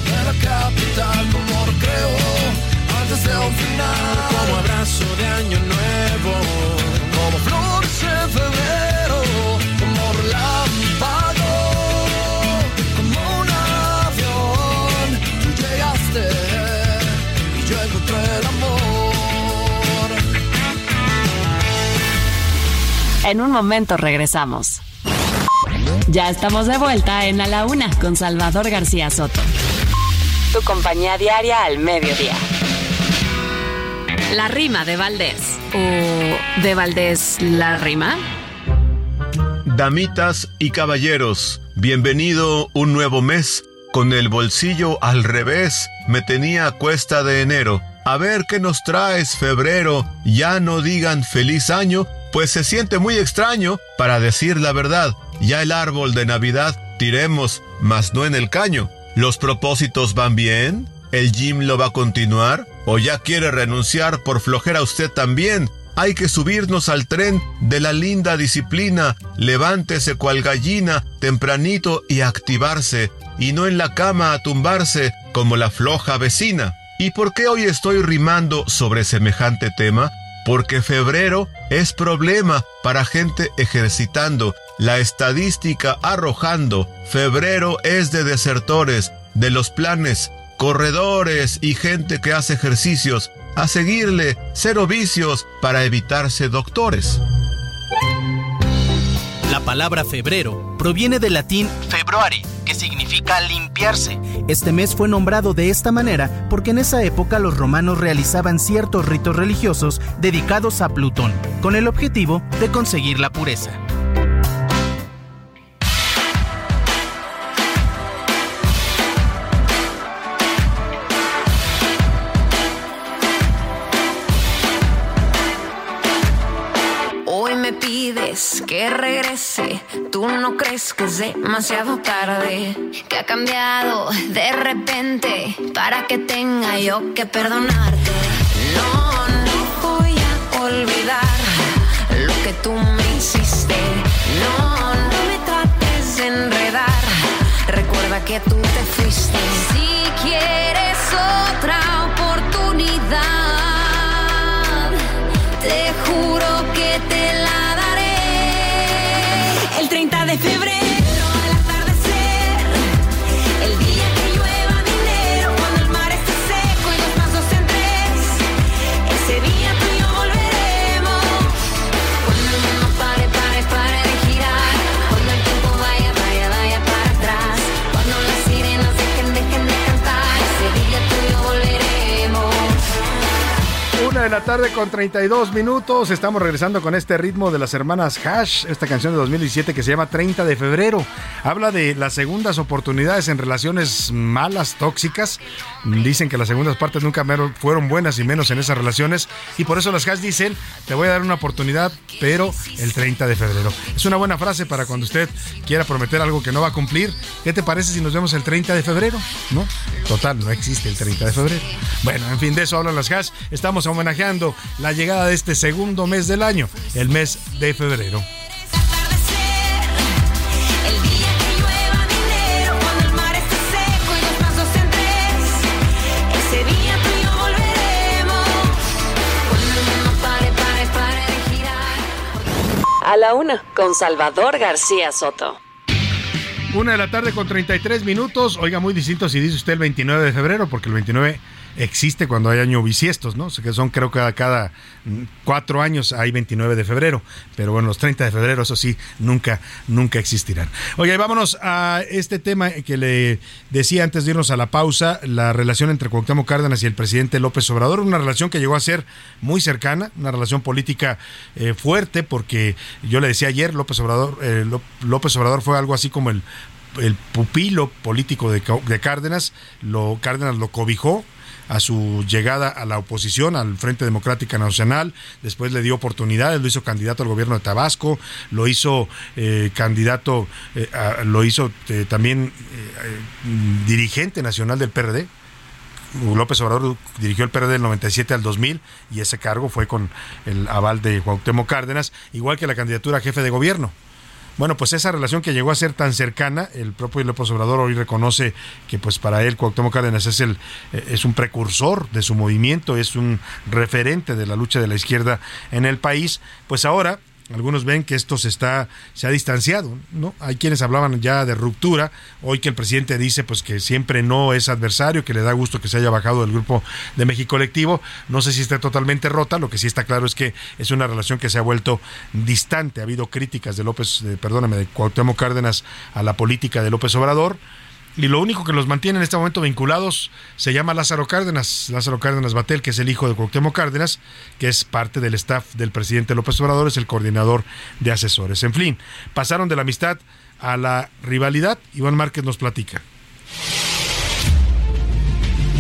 de la capital, como recreo antes de un final, como abrazo de año nuevo, como flores en febrero, como relámpago, como un avión. Llegaste y yo encontré el amor. En un momento regresamos. Ya estamos de vuelta en A la Una con Salvador García Soto. Tu compañía diaria al mediodía. La rima de Valdés. ¿O de Valdés la rima? Damitas y caballeros, bienvenido un nuevo mes. Con el bolsillo al revés, me tenía a cuesta de enero. A ver qué nos traes febrero, ya no digan feliz año, pues se siente muy extraño, para decir la verdad. Ya el árbol de Navidad tiremos, mas no en el caño. ¿Los propósitos van bien? ¿El gym lo va a continuar? ¿O ya quiere renunciar por flojera usted también? Hay que subirnos al tren de la linda disciplina. Levántese cual gallina tempranito y activarse, y no en la cama a tumbarse como la floja vecina. ¿Y por qué hoy estoy rimando sobre semejante tema? Porque febrero es problema para gente ejercitando, la estadística arrojando, febrero es de desertores, de los planes, corredores y gente que hace ejercicios, a seguirle cero vicios para evitarse doctores. La palabra febrero proviene del latín februari, que significa limpiarse. Este mes fue nombrado de esta manera porque en esa época los romanos realizaban ciertos ritos religiosos dedicados a Plutón, con el objetivo de conseguir la pureza. Que regrese, tú no crees que es demasiado tarde, que ha cambiado de repente para que tenga yo que perdonarte. No, no voy a olvidar lo que tú me hiciste. No, no me trates de enredar, recuerda que tú te fuiste. Si quieres otra oportunidad, te juro que te de febrero de la tarde con 32 minutos. Estamos regresando con este ritmo de las hermanas Hash, esta canción de 2017 que se llama 30 de febrero. Habla de las segundas oportunidades en relaciones malas, tóxicas. Dicen que las segundas partes nunca fueron buenas y menos en esas relaciones. Y por eso las Hash dicen, te voy a dar una oportunidad, pero el 30 de febrero. Es una buena frase para cuando usted quiera prometer algo que no va a cumplir. ¿Qué te parece si nos vemos el 30 de febrero? ¿No? Total, no existe el 30 de febrero. Bueno, en fin, de eso hablan las Hash. Estamos homenajeando la llegada de este segundo mes del año, el mes de febrero. La una, con Salvador García Soto. Una de la tarde con 33 minutos. Oiga, muy distinto si dice usted el 29 de febrero, porque el 29 existe cuando hay año bisiestos, ¿no? O sea, que son creo que cada, cuatro años hay 29 de febrero. Pero bueno, los 30 de febrero, eso sí, nunca, nunca existirán. Y vámonos a este tema que le decía antes de irnos a la pausa, la relación entre Cuauhtémoc Cárdenas y el presidente López Obrador, una relación que llegó a ser muy cercana, una relación política eh, fuerte, porque yo le decía ayer, López Obrador, eh, Ló- López Obrador fue algo así como el el pupilo político de, de Cárdenas, lo, Cárdenas lo cobijó a su llegada a la oposición, al Frente Democrática Nacional, después le dio oportunidades, lo hizo candidato al gobierno de Tabasco, lo hizo eh, candidato, eh, lo hizo eh, también dirigente nacional del PRD. López Obrador dirigió el PRD del 97 al 2000 y ese cargo fue con el aval de Cuauhtémoc Cárdenas, igual que la candidatura a jefe de gobierno. Bueno, pues esa relación que llegó a ser tan cercana, el propio López Obrador hoy reconoce que pues para él Cuauhtémoc Cárdenas es el eh, es un precursor de su movimiento, es un referente de la lucha de la izquierda en el país, pues ahora algunos ven que esto se está se ha distanciado, ¿no? Hay quienes hablaban ya de ruptura, hoy que el presidente dice pues que siempre no es adversario, que le da gusto que se haya bajado del grupo de México colectivo, no sé si está totalmente rota, lo que sí está claro es que es una relación que se ha vuelto distante, ha habido críticas de López, perdóname, de Cuauhtémoc Cárdenas a la política de López Obrador y lo único que los mantiene en este momento vinculados se llama Lázaro Cárdenas, Lázaro Cárdenas Batel, que es el hijo de Cuauhtémoc Cárdenas, que es parte del staff del presidente López Obrador, es el coordinador de asesores. En fin, pasaron de la amistad a la rivalidad. Iván Márquez nos platica.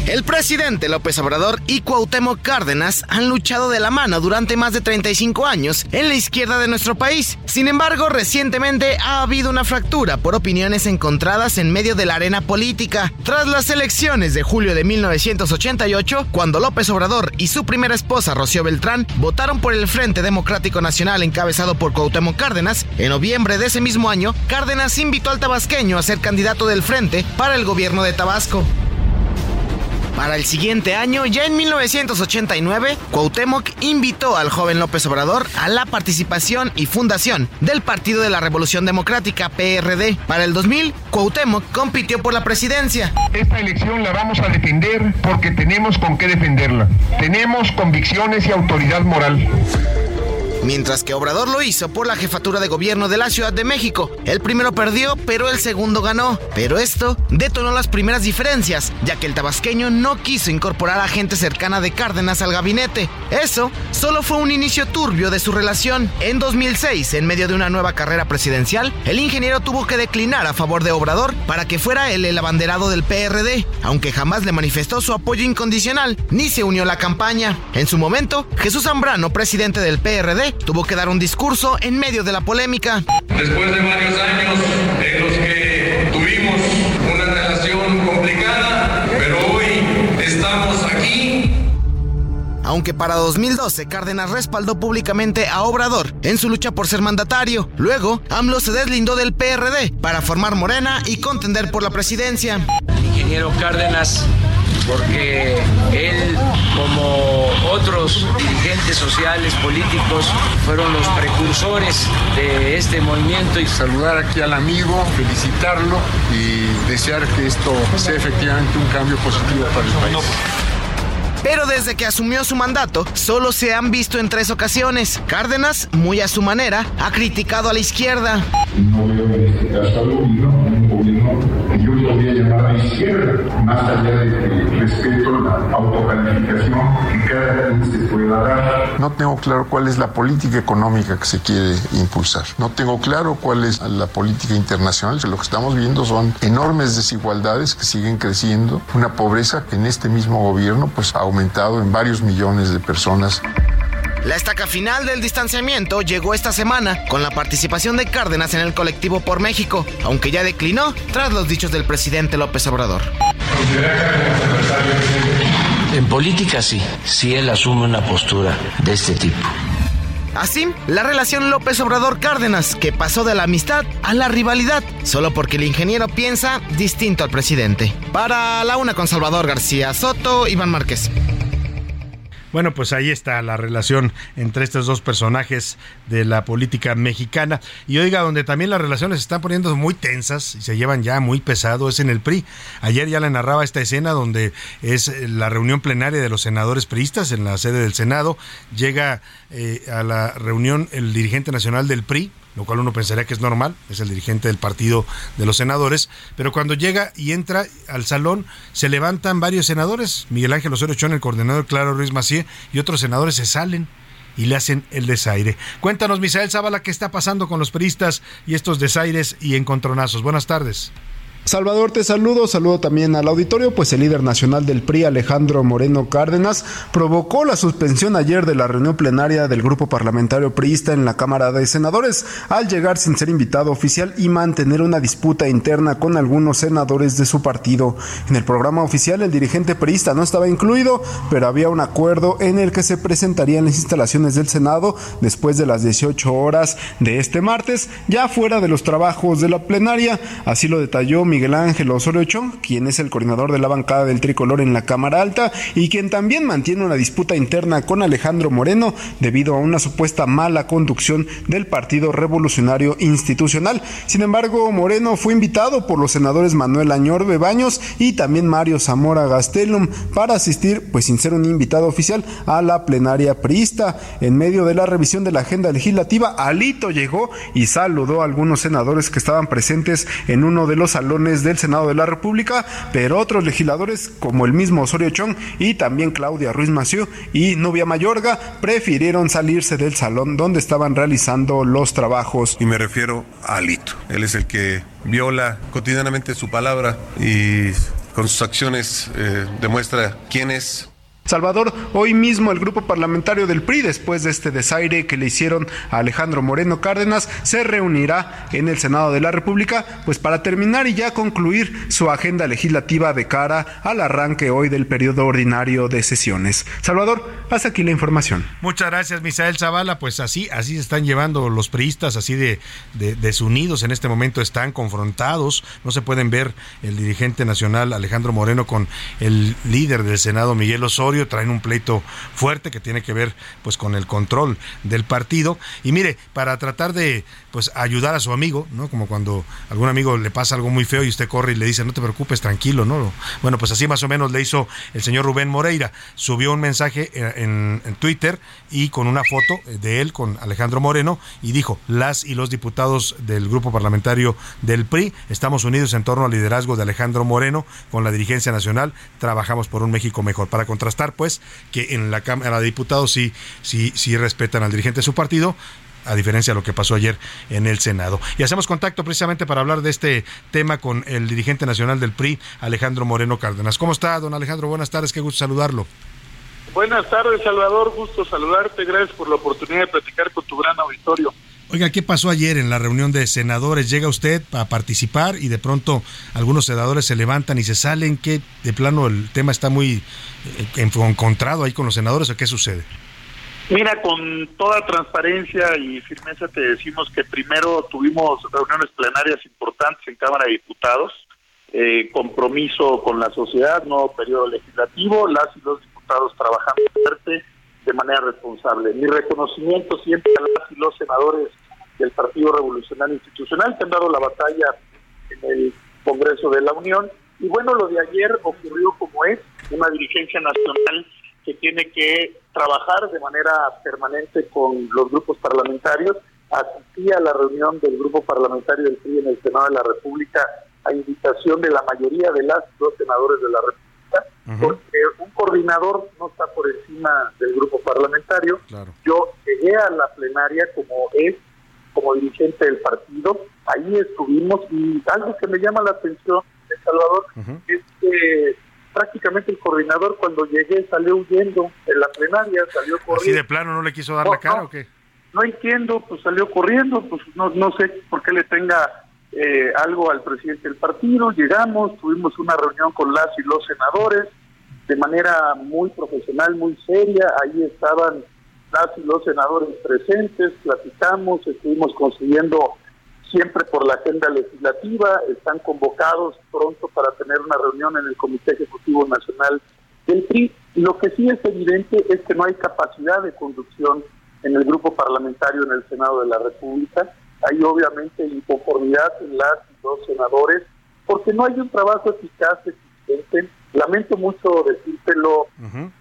El presidente López Obrador y Cuauhtémoc Cárdenas han luchado de la mano durante más de 35 años en la izquierda de nuestro país. Sin embargo, recientemente ha habido una fractura por opiniones encontradas en medio de la arena política. Tras las elecciones de julio de 1988, cuando López Obrador y su primera esposa Rocío Beltrán votaron por el Frente Democrático Nacional encabezado por Cuauhtémoc Cárdenas, en noviembre de ese mismo año, Cárdenas invitó al tabasqueño a ser candidato del Frente para el gobierno de Tabasco. Para el siguiente año, ya en 1989, Cuauhtémoc invitó al joven López Obrador a la participación y fundación del Partido de la Revolución Democrática, PRD. Para el 2000, Cuauhtémoc compitió por la presidencia. Esta elección la vamos a defender porque tenemos con qué defenderla. Tenemos convicciones y autoridad moral mientras que Obrador lo hizo por la jefatura de gobierno de la Ciudad de México. El primero perdió, pero el segundo ganó. Pero esto detonó las primeras diferencias, ya que el tabasqueño no quiso incorporar a gente cercana de Cárdenas al gabinete. Eso solo fue un inicio turbio de su relación. En 2006, en medio de una nueva carrera presidencial, el ingeniero tuvo que declinar a favor de Obrador para que fuera él el abanderado del PRD, aunque jamás le manifestó su apoyo incondicional ni se unió a la campaña. En su momento, Jesús Zambrano, presidente del PRD, tuvo que dar un discurso en medio de la polémica. Después de varios años en los que tuvimos una relación complicada, pero hoy estamos aquí. Aunque para 2012 Cárdenas respaldó públicamente a Obrador en su lucha por ser mandatario. Luego, AMLO se deslindó del PRD para formar Morena y contender por la presidencia. ingeniero Cárdenas porque él, como otros dirigentes sociales, políticos, fueron los precursores de este movimiento. Y saludar aquí al amigo, felicitarlo y desear que esto sea efectivamente un cambio positivo para el país. Pero desde que asumió su mandato, solo se han visto en tres ocasiones. Cárdenas, muy a su manera, ha criticado a la izquierda. No veo en este caso un gobierno que yo podría llamar a la izquierda, más allá de que respeto la autocalificación que cada quien se pueda dar. No tengo claro cuál es la política económica que se quiere impulsar. No tengo claro cuál es la política internacional. Lo que estamos viendo son enormes desigualdades que siguen creciendo, una pobreza que en este mismo gobierno pues ha aumentado en varios millones de personas. La estaca final del distanciamiento llegó esta semana con la participación de Cárdenas en el colectivo por México, aunque ya declinó tras los dichos del presidente López Obrador. En política sí, sí él asume una postura de este tipo. Así, la relación López Obrador-Cárdenas, que pasó de la amistad a la rivalidad, solo porque el ingeniero piensa distinto al presidente. Para la una con Salvador García Soto, Iván Márquez. Bueno, pues ahí está la relación entre estos dos personajes de la política mexicana. Y oiga, donde también las relaciones se están poniendo muy tensas y se llevan ya muy pesado es en el PRI. Ayer ya le narraba esta escena donde es la reunión plenaria de los senadores priistas en la sede del Senado. Llega eh, a la reunión el dirigente nacional del PRI, lo cual uno pensaría que es normal, es el dirigente del partido de los senadores, pero cuando llega y entra al salón se levantan varios senadores, Miguel Ángel Osorio Chón, el coordinador Claro Ruiz Macié y otros senadores se salen y le hacen el desaire. Cuéntanos, Misael Zavala, qué está pasando con los peristas y estos desaires y encontronazos. Buenas tardes. Salvador, te saludo, saludo también al auditorio, pues el líder nacional del PRI, Alejandro Moreno Cárdenas, provocó la suspensión ayer de la reunión plenaria del grupo parlamentario priista en la Cámara de Senadores, al llegar sin ser invitado oficial y mantener una disputa interna con algunos senadores de su partido. En el programa oficial el dirigente priista no estaba incluido, pero había un acuerdo en el que se presentaría en las instalaciones del Senado después de las 18 horas de este martes, ya fuera de los trabajos de la plenaria, así lo detalló mi Miguel Ángel Osorio Chong, quien es el coordinador de la bancada del tricolor en la Cámara Alta y quien también mantiene una disputa interna con Alejandro Moreno debido a una supuesta mala conducción del Partido Revolucionario Institucional. Sin embargo, Moreno fue invitado por los senadores Manuel Añorbe Baños y también Mario Zamora Gastelum para asistir, pues sin ser un invitado oficial, a la plenaria priista. En medio de la revisión de la agenda legislativa, Alito llegó y saludó a algunos senadores que estaban presentes en uno de los salones del Senado de la República, pero otros legisladores como el mismo Osorio Chong y también Claudia Ruiz Massieu y Nubia Mayorga prefirieron salirse del salón donde estaban realizando los trabajos. Y me refiero a Alito. Él es el que viola cotidianamente su palabra y con sus acciones eh, demuestra quién es Salvador, hoy mismo el grupo parlamentario del PRI, después de este desaire que le hicieron a Alejandro Moreno Cárdenas, se reunirá en el Senado de la República, pues para terminar y ya concluir su agenda legislativa de cara al arranque hoy del periodo ordinario de sesiones. Salvador, hasta aquí la información. Muchas gracias, Misael Zavala. Pues así, así se están llevando los priistas, así de, de desunidos en este momento, están confrontados. No se pueden ver el dirigente nacional Alejandro Moreno con el líder del Senado, Miguel Osorio traen un pleito fuerte que tiene que ver pues con el control del partido y mire, para tratar de pues ayudar a su amigo, ¿no? Como cuando algún amigo le pasa algo muy feo y usted corre y le dice, "No te preocupes, tranquilo", ¿no? Bueno, pues así más o menos le hizo el señor Rubén Moreira. Subió un mensaje en, en Twitter y con una foto de él con Alejandro Moreno y dijo, "Las y los diputados del grupo parlamentario del PRI estamos unidos en torno al liderazgo de Alejandro Moreno con la dirigencia nacional, trabajamos por un México mejor." Para contrastar pues que en la Cámara de Diputados sí, sí, sí respetan al dirigente de su partido, a diferencia de lo que pasó ayer en el Senado. Y hacemos contacto precisamente para hablar de este tema con el dirigente nacional del PRI, Alejandro Moreno Cárdenas. ¿Cómo está, don Alejandro? Buenas tardes, qué gusto saludarlo. Buenas tardes, Salvador. Gusto saludarte. Gracias por la oportunidad de platicar con tu gran auditorio. Oiga, ¿qué pasó ayer en la reunión de senadores? Llega usted a participar y de pronto algunos senadores se levantan y se salen. ¿Qué de plano el tema está muy eh, encontrado ahí con los senadores o qué sucede? Mira, con toda transparencia y firmeza te decimos que primero tuvimos reuniones plenarias importantes en Cámara de Diputados, eh, compromiso con la sociedad, nuevo periodo legislativo, las y los diputados trabajando fuerte de manera responsable. Mi reconocimiento siempre a las y los senadores del Partido Revolucionario Institucional que han dado la batalla en el Congreso de la Unión. Y bueno, lo de ayer ocurrió como es, una dirigencia nacional que tiene que trabajar de manera permanente con los grupos parlamentarios. Asistí a la reunión del grupo parlamentario del PRI en el Senado de la República a invitación de la mayoría de las dos senadores de la República porque un coordinador no está por encima del grupo parlamentario. Yo llegué a la plenaria como es, como dirigente del partido, ahí estuvimos y algo que me llama la atención de Salvador es que prácticamente el coordinador cuando llegué salió huyendo en la plenaria, salió corriendo. ¿Así de plano no le quiso dar la cara o qué? No entiendo, pues salió corriendo, pues no, no sé por qué le tenga eh, algo al presidente del partido, llegamos, tuvimos una reunión con las y los senadores de manera muy profesional, muy seria, ahí estaban las y los senadores presentes, platicamos, estuvimos consiguiendo siempre por la agenda legislativa, están convocados pronto para tener una reunión en el Comité Ejecutivo Nacional del PRI. Lo que sí es evidente es que no hay capacidad de conducción en el grupo parlamentario en el Senado de la República hay obviamente inconformidad en las dos senadores porque no hay un trabajo eficaz, eficiente. Lamento mucho decírtelo,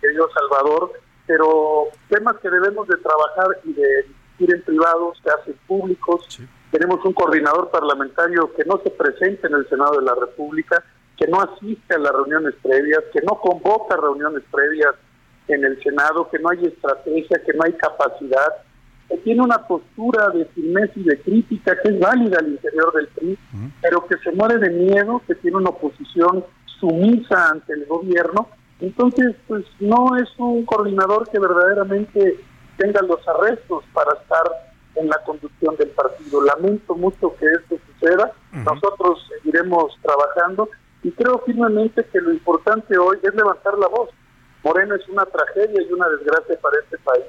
querido Salvador, pero temas que debemos de trabajar y de ir en privado se hacen públicos. Tenemos un coordinador parlamentario que no se presenta en el Senado de la República, que no asiste a las reuniones previas, que no convoca reuniones previas en el Senado, que no hay estrategia, que no hay capacidad, que tiene una postura de firmeza y de crítica que es válida al interior del PRI, pero que se muere de miedo, que tiene una oposición sumisa ante el gobierno. Entonces, pues no es un coordinador que verdaderamente tenga los arrestos para estar en la conducción del partido. Lamento mucho que esto suceda. Nosotros seguiremos trabajando y creo firmemente que lo importante hoy es levantar la voz. Moreno es una tragedia y una desgracia para este país.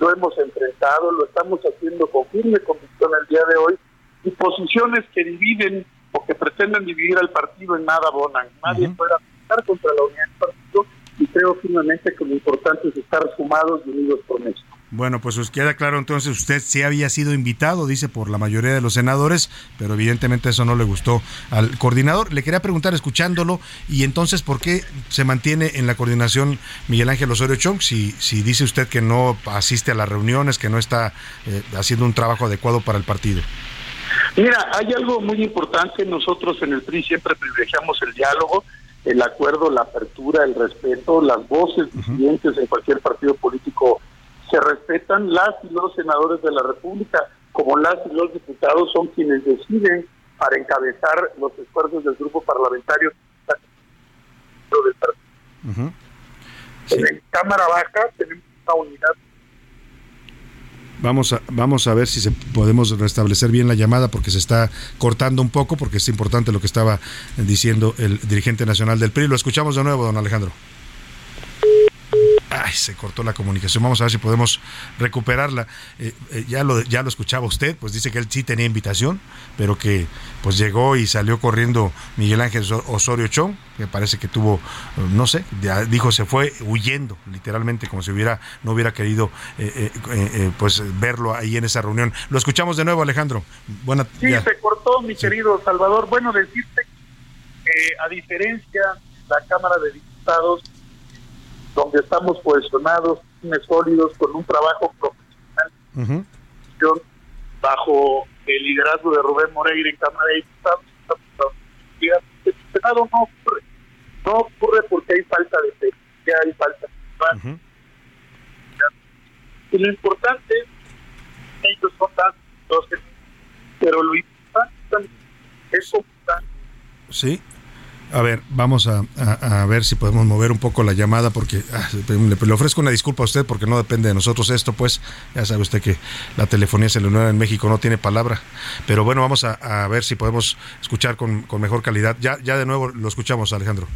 Lo hemos enfrentado, lo estamos haciendo con firme convicción el día de hoy y posiciones que dividen o que pretenden dividir al partido en nada abonan. Nadie puede atentar contra la unidad del partido y creo firmemente que lo importante es estar sumados y unidos por México. Bueno, pues os queda claro entonces, usted sí había sido invitado, dice, por la mayoría de los senadores, pero evidentemente eso no le gustó al coordinador. Le quería preguntar, escuchándolo, y entonces, ¿por qué se mantiene en la coordinación Miguel Ángel Osorio Chong si, si dice usted que no asiste a las reuniones, que no está eh, haciendo un trabajo adecuado para el partido? Mira, hay algo muy importante, nosotros en el PRI siempre privilegiamos el diálogo, el acuerdo, la apertura, el respeto, las voces disidentes en cualquier partido político se respetan, las y los senadores de la República, como las y los diputados son quienes deciden para encabezar los esfuerzos del grupo parlamentario del partido. En Cámara Baja tenemos una unidad Vamos a, vamos a ver si se podemos restablecer bien la llamada porque se está cortando un poco, porque es importante lo que estaba diciendo el dirigente nacional del PRI. Lo escuchamos de nuevo, don Alejandro. Ay, se cortó la comunicación. Vamos a ver si podemos recuperarla. Eh, eh, ya, lo, ya lo escuchaba usted, pues dice que él sí tenía invitación, pero que pues llegó y salió corriendo Miguel Ángel Osorio Chong, que parece que tuvo, eh, no sé, ya dijo se fue huyendo, literalmente, como si hubiera, no hubiera querido pues verlo ahí en esa reunión. Lo escuchamos de nuevo, Alejandro. Buena, sí, se cortó, mi querido Salvador. Bueno, decirte que a diferencia de la Cámara de Diputados, donde estamos cohesionados, sólidos, con un trabajo profesional, bajo el liderazgo de Rubén Moreira en Cámara de Diputados. El Senado no ocurre, no ocurre porque hay falta de fe, hay falta de Y lo importante ellos son los pero lo importante es Sí, a ver, vamos a, ver si podemos mover un poco la llamada porque ah, le, ofrezco una disculpa a usted porque no depende de nosotros esto, pues ya sabe usted que la telefonía celular en México no tiene palabra. Pero bueno, vamos a, ver si podemos escuchar con, con, mejor calidad. Ya, ya de nuevo lo escuchamos, Alejandro.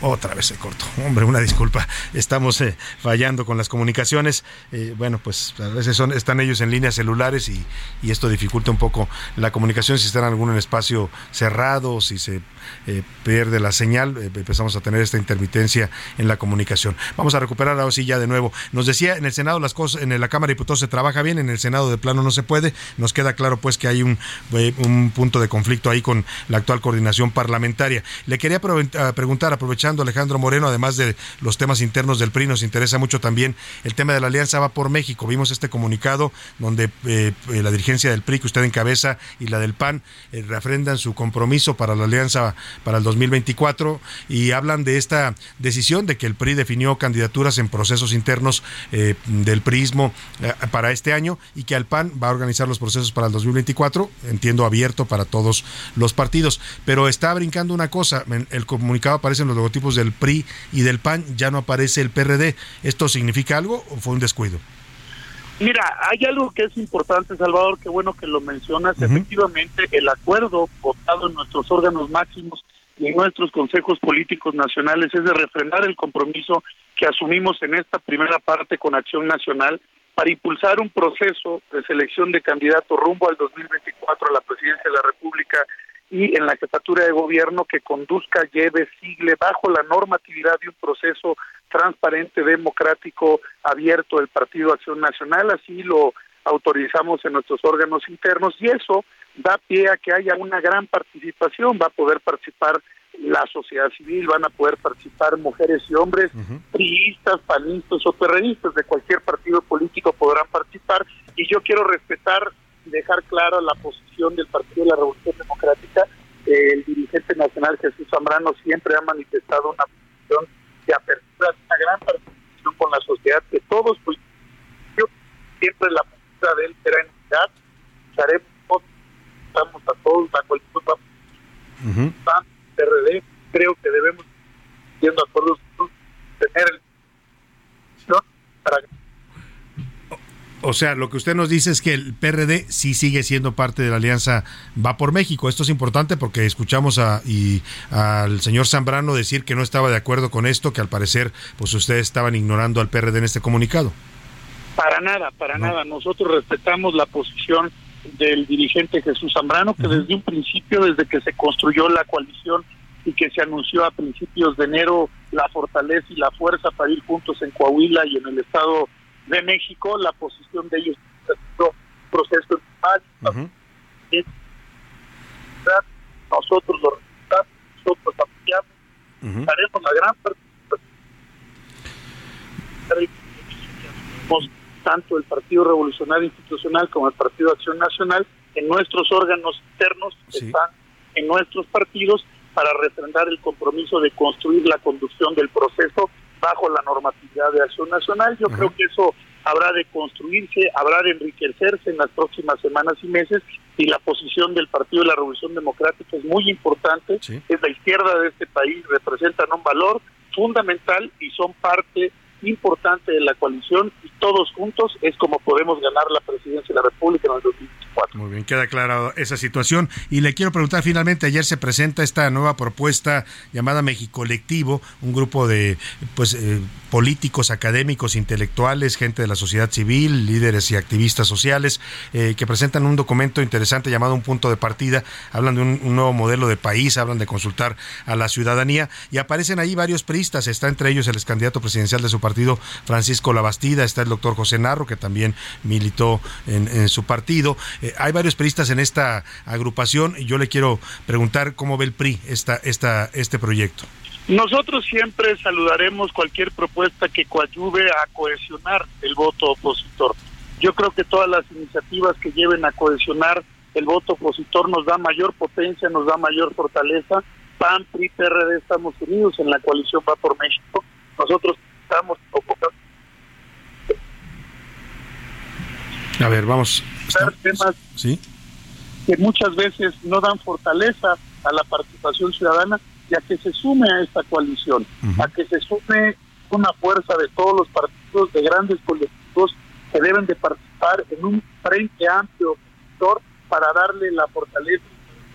Otra vez se cortó. Hombre, una disculpa. Estamos eh, fallando con las comunicaciones. Eh, bueno, pues a veces son, están ellos en líneas celulares y, esto dificulta un poco la comunicación si están en algún espacio cerrado, si se eh, pierde la señal, empezamos a tener esta intermitencia en la comunicación. Vamos a recuperar ahora sí ya de nuevo. Nos decía en el Senado las cosas, en la Cámara de Diputados se trabaja bien, en el Senado de plano no se puede. Nos queda claro pues que hay un, un punto de conflicto ahí con la actual coordinación parlamentaria. Le quería preguntar, aprovechando Alejandro Moreno, además de los temas internos del PRI, nos interesa mucho también el tema de la Alianza Va por México. Vimos este comunicado donde la dirigencia del PRI que usted encabeza y la del PAN refrendan su compromiso para la Alianza para el 2024 y hablan de esta decisión de que el PRI definió candidaturas en procesos internos eh, del PRIismo eh, para este año y que al PAN va a organizar los procesos para el 2024, entiendo abierto para todos los partidos, pero está brincando una cosa, el comunicado aparecen los logotipos del PRI y del PAN, ya no aparece el PRD. ¿Esto significa algo o fue un descuido? Mira, hay algo que es importante, Salvador, qué bueno que lo mencionas. Efectivamente, el acuerdo votado en nuestros órganos máximos y en nuestros consejos políticos nacionales es de refrendar el compromiso que asumimos en esta primera parte con Acción Nacional para impulsar un proceso de selección de candidatos rumbo al 2024 a la presidencia de la República y en la jefatura de gobierno que conduzca, lleve, sigle bajo la normatividad de un proceso transparente, democrático, abierto del Partido Acción Nacional, así lo autorizamos en nuestros órganos internos y eso da pie a que haya una gran participación, va a poder participar la sociedad civil, van a poder participar mujeres y hombres, priistas, panistas o perredistas de cualquier partido político podrán participar y yo quiero respetar y dejar clara la posición del Partido de la Revolución el nacional Jesús Zambrano siempre ha manifestado una posición de apertura, una gran participación todos, pues yo siempre la postura de él será en unidad, haremos estamos a todos, a cualquier uh PRD, creo que debemos, siendo acuerdos, tener el para o sea, lo que usted nos dice es que el PRD sí sigue siendo parte de la alianza Va por México. Esto es importante porque escuchamos a, y, al señor Zambrano decir que no estaba de acuerdo con esto, que al parecer pues ustedes estaban ignorando al PRD en este comunicado. Para nada, para nada. Nosotros respetamos la posición del dirigente Jesús Zambrano, que desde un principio, desde que se construyó la coalición y que se anunció a principios de enero la fortaleza y la fuerza para ir juntos en Coahuila y en el estado de México, la posición de ellos es un proceso normal. Nosotros lo respetamos, nosotros apoyamos, haremos la gran participación tanto el Partido Revolucionario Institucional como el Partido Acción Nacional en nuestros órganos internos, están en nuestros partidos para refrendar el compromiso de construir la conducción del proceso bajo la normatividad de acción nacional. Yo creo que eso habrá de construirse, habrá de enriquecerse en las próximas semanas y meses y la posición del Partido de la Revolución Democrática es muy importante. Es la izquierda de este país, representan un valor fundamental y son parte importante de la coalición y todos juntos es como podemos ganar la presidencia de la República en el 2024. Muy bien, queda clara esa situación. Y le quiero preguntar, finalmente, ayer se presenta esta nueva propuesta llamada México Colectivo, un grupo de pues eh, políticos, académicos, intelectuales, gente de la sociedad civil, líderes y activistas sociales, eh, que presentan un documento interesante llamado Un punto de partida, hablan de un, nuevo modelo de país, hablan de consultar a la ciudadanía y aparecen ahí varios priistas, está entre ellos el ex candidato presidencial de su partido, Francisco Labastida, está el doctor José Narro, que también militó en, su partido. Eh, hay varios priistas en esta agrupación y yo le quiero preguntar cómo ve el PRI esta, esta, este proyecto. Nosotros siempre saludaremos cualquier propuesta que coadyuve a cohesionar el voto opositor. Yo creo que todas las iniciativas que lleven a cohesionar el voto opositor nos da mayor potencia, nos da mayor fortaleza. PAN, PRI, PRD estamos unidos en la coalición Va por México. Nosotros estamos A ver, vamos. temas ¿Sí? que muchas veces no dan fortaleza a la participación ciudadana y a que se sume a esta coalición, a que se sume una fuerza de todos los partidos, de grandes colectivos que deben de participar en un frente amplio para darle la fortaleza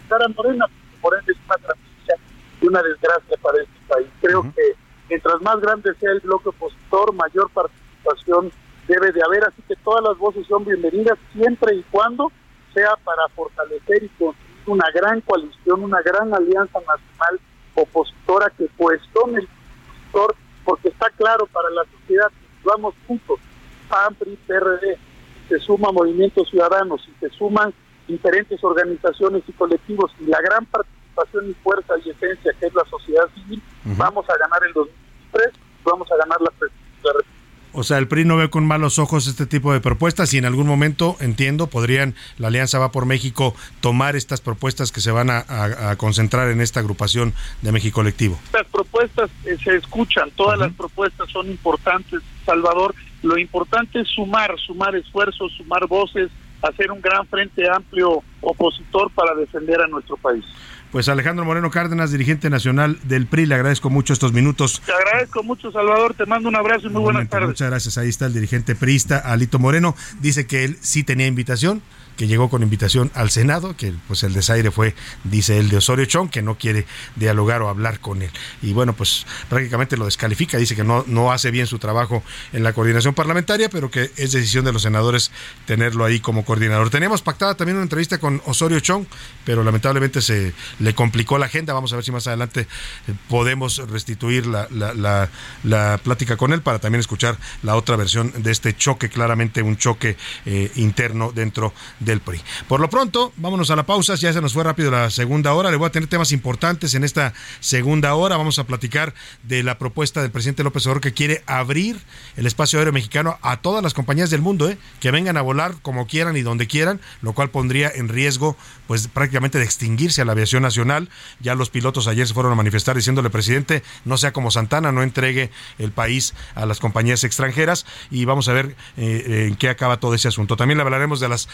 a Morena, porque Morena es una tragedia y una desgracia para este país. Creo que mientras más grande sea el bloque opositor, mayor participación debe de haber, así todas las voces son bienvenidas siempre y cuando sea para fortalecer y construir una gran coalición, una gran alianza nacional opositora que cuestione el opositor, porque está claro para la sociedad que vamos juntos, PAN, PRI, PRD, se suma Movimiento Ciudadanos y se suman diferentes organizaciones y colectivos y la gran participación y fuerza y esencia que es la sociedad civil, vamos a ganar el 2023, vamos a ganar la la o sea, el PRI no ve con malos ojos este tipo de propuestas y en algún momento, entiendo, podrían la Alianza Va por México tomar estas propuestas que se van a, concentrar en esta agrupación de México Colectivo. Las propuestas eh, se escuchan, todas las propuestas son importantes, Salvador. Lo importante es sumar, sumar esfuerzos, sumar voces, hacer un gran frente amplio opositor para defender a nuestro país. Pues Alejandro Moreno Cárdenas, dirigente nacional del PRI, le agradezco mucho estos minutos. Te agradezco mucho, Salvador, te mando un abrazo y muy buenas tardes. Muchas gracias, ahí está el dirigente priista, Alito Moreno, dice que él sí tenía invitación, que llegó con invitación al Senado, que pues el desaire fue, dice él, de Osorio Chong, que no quiere dialogar o hablar con él. Y bueno, pues prácticamente lo descalifica, dice que no, no hace bien su trabajo en la coordinación parlamentaria, pero que es decisión de los senadores tenerlo ahí como coordinador. Teníamos pactada también una entrevista con Osorio Chong, pero lamentablemente se le complicó la agenda. Vamos a ver si más adelante eh, podemos restituir la, la, la, plática con él para también escuchar la otra versión de este choque, claramente un choque eh, interno dentro de del PRI. Por lo pronto, vámonos a la pausa, ya se nos fue rápido la segunda hora, le voy a tener temas importantes en esta segunda hora, vamos a platicar de la propuesta del presidente López Obrador que quiere abrir el espacio aéreo mexicano a todas las compañías del mundo, ¿eh? que vengan a volar como quieran y donde quieran, lo cual pondría en riesgo pues prácticamente de extinguirse a la aviación nacional. Ya los pilotos ayer se fueron a manifestar diciéndole, presidente, no sea como Santana, no entregue el país a las compañías extranjeras y vamos a ver eh, en qué acaba todo ese asunto. También le hablaremos de las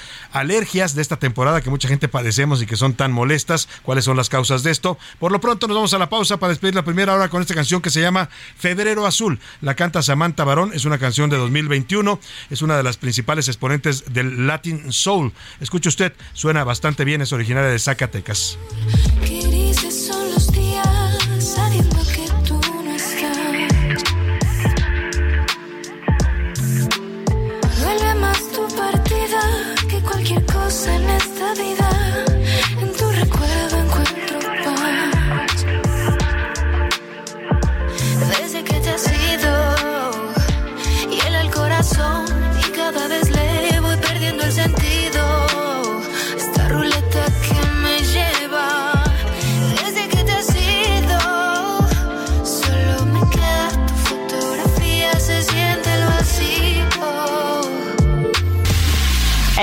alergias de esta temporada que mucha gente padecemos y que son tan molestas, cuáles son las causas de esto. Por lo pronto nos vamos a la pausa para despedir la primera hora con esta canción que se llama Febrero Azul. La canta Samantha Barón, es una canción de 2021, es una de las principales exponentes del Latin Soul. Escuche usted, suena bastante bien, es originaria de Zacatecas. los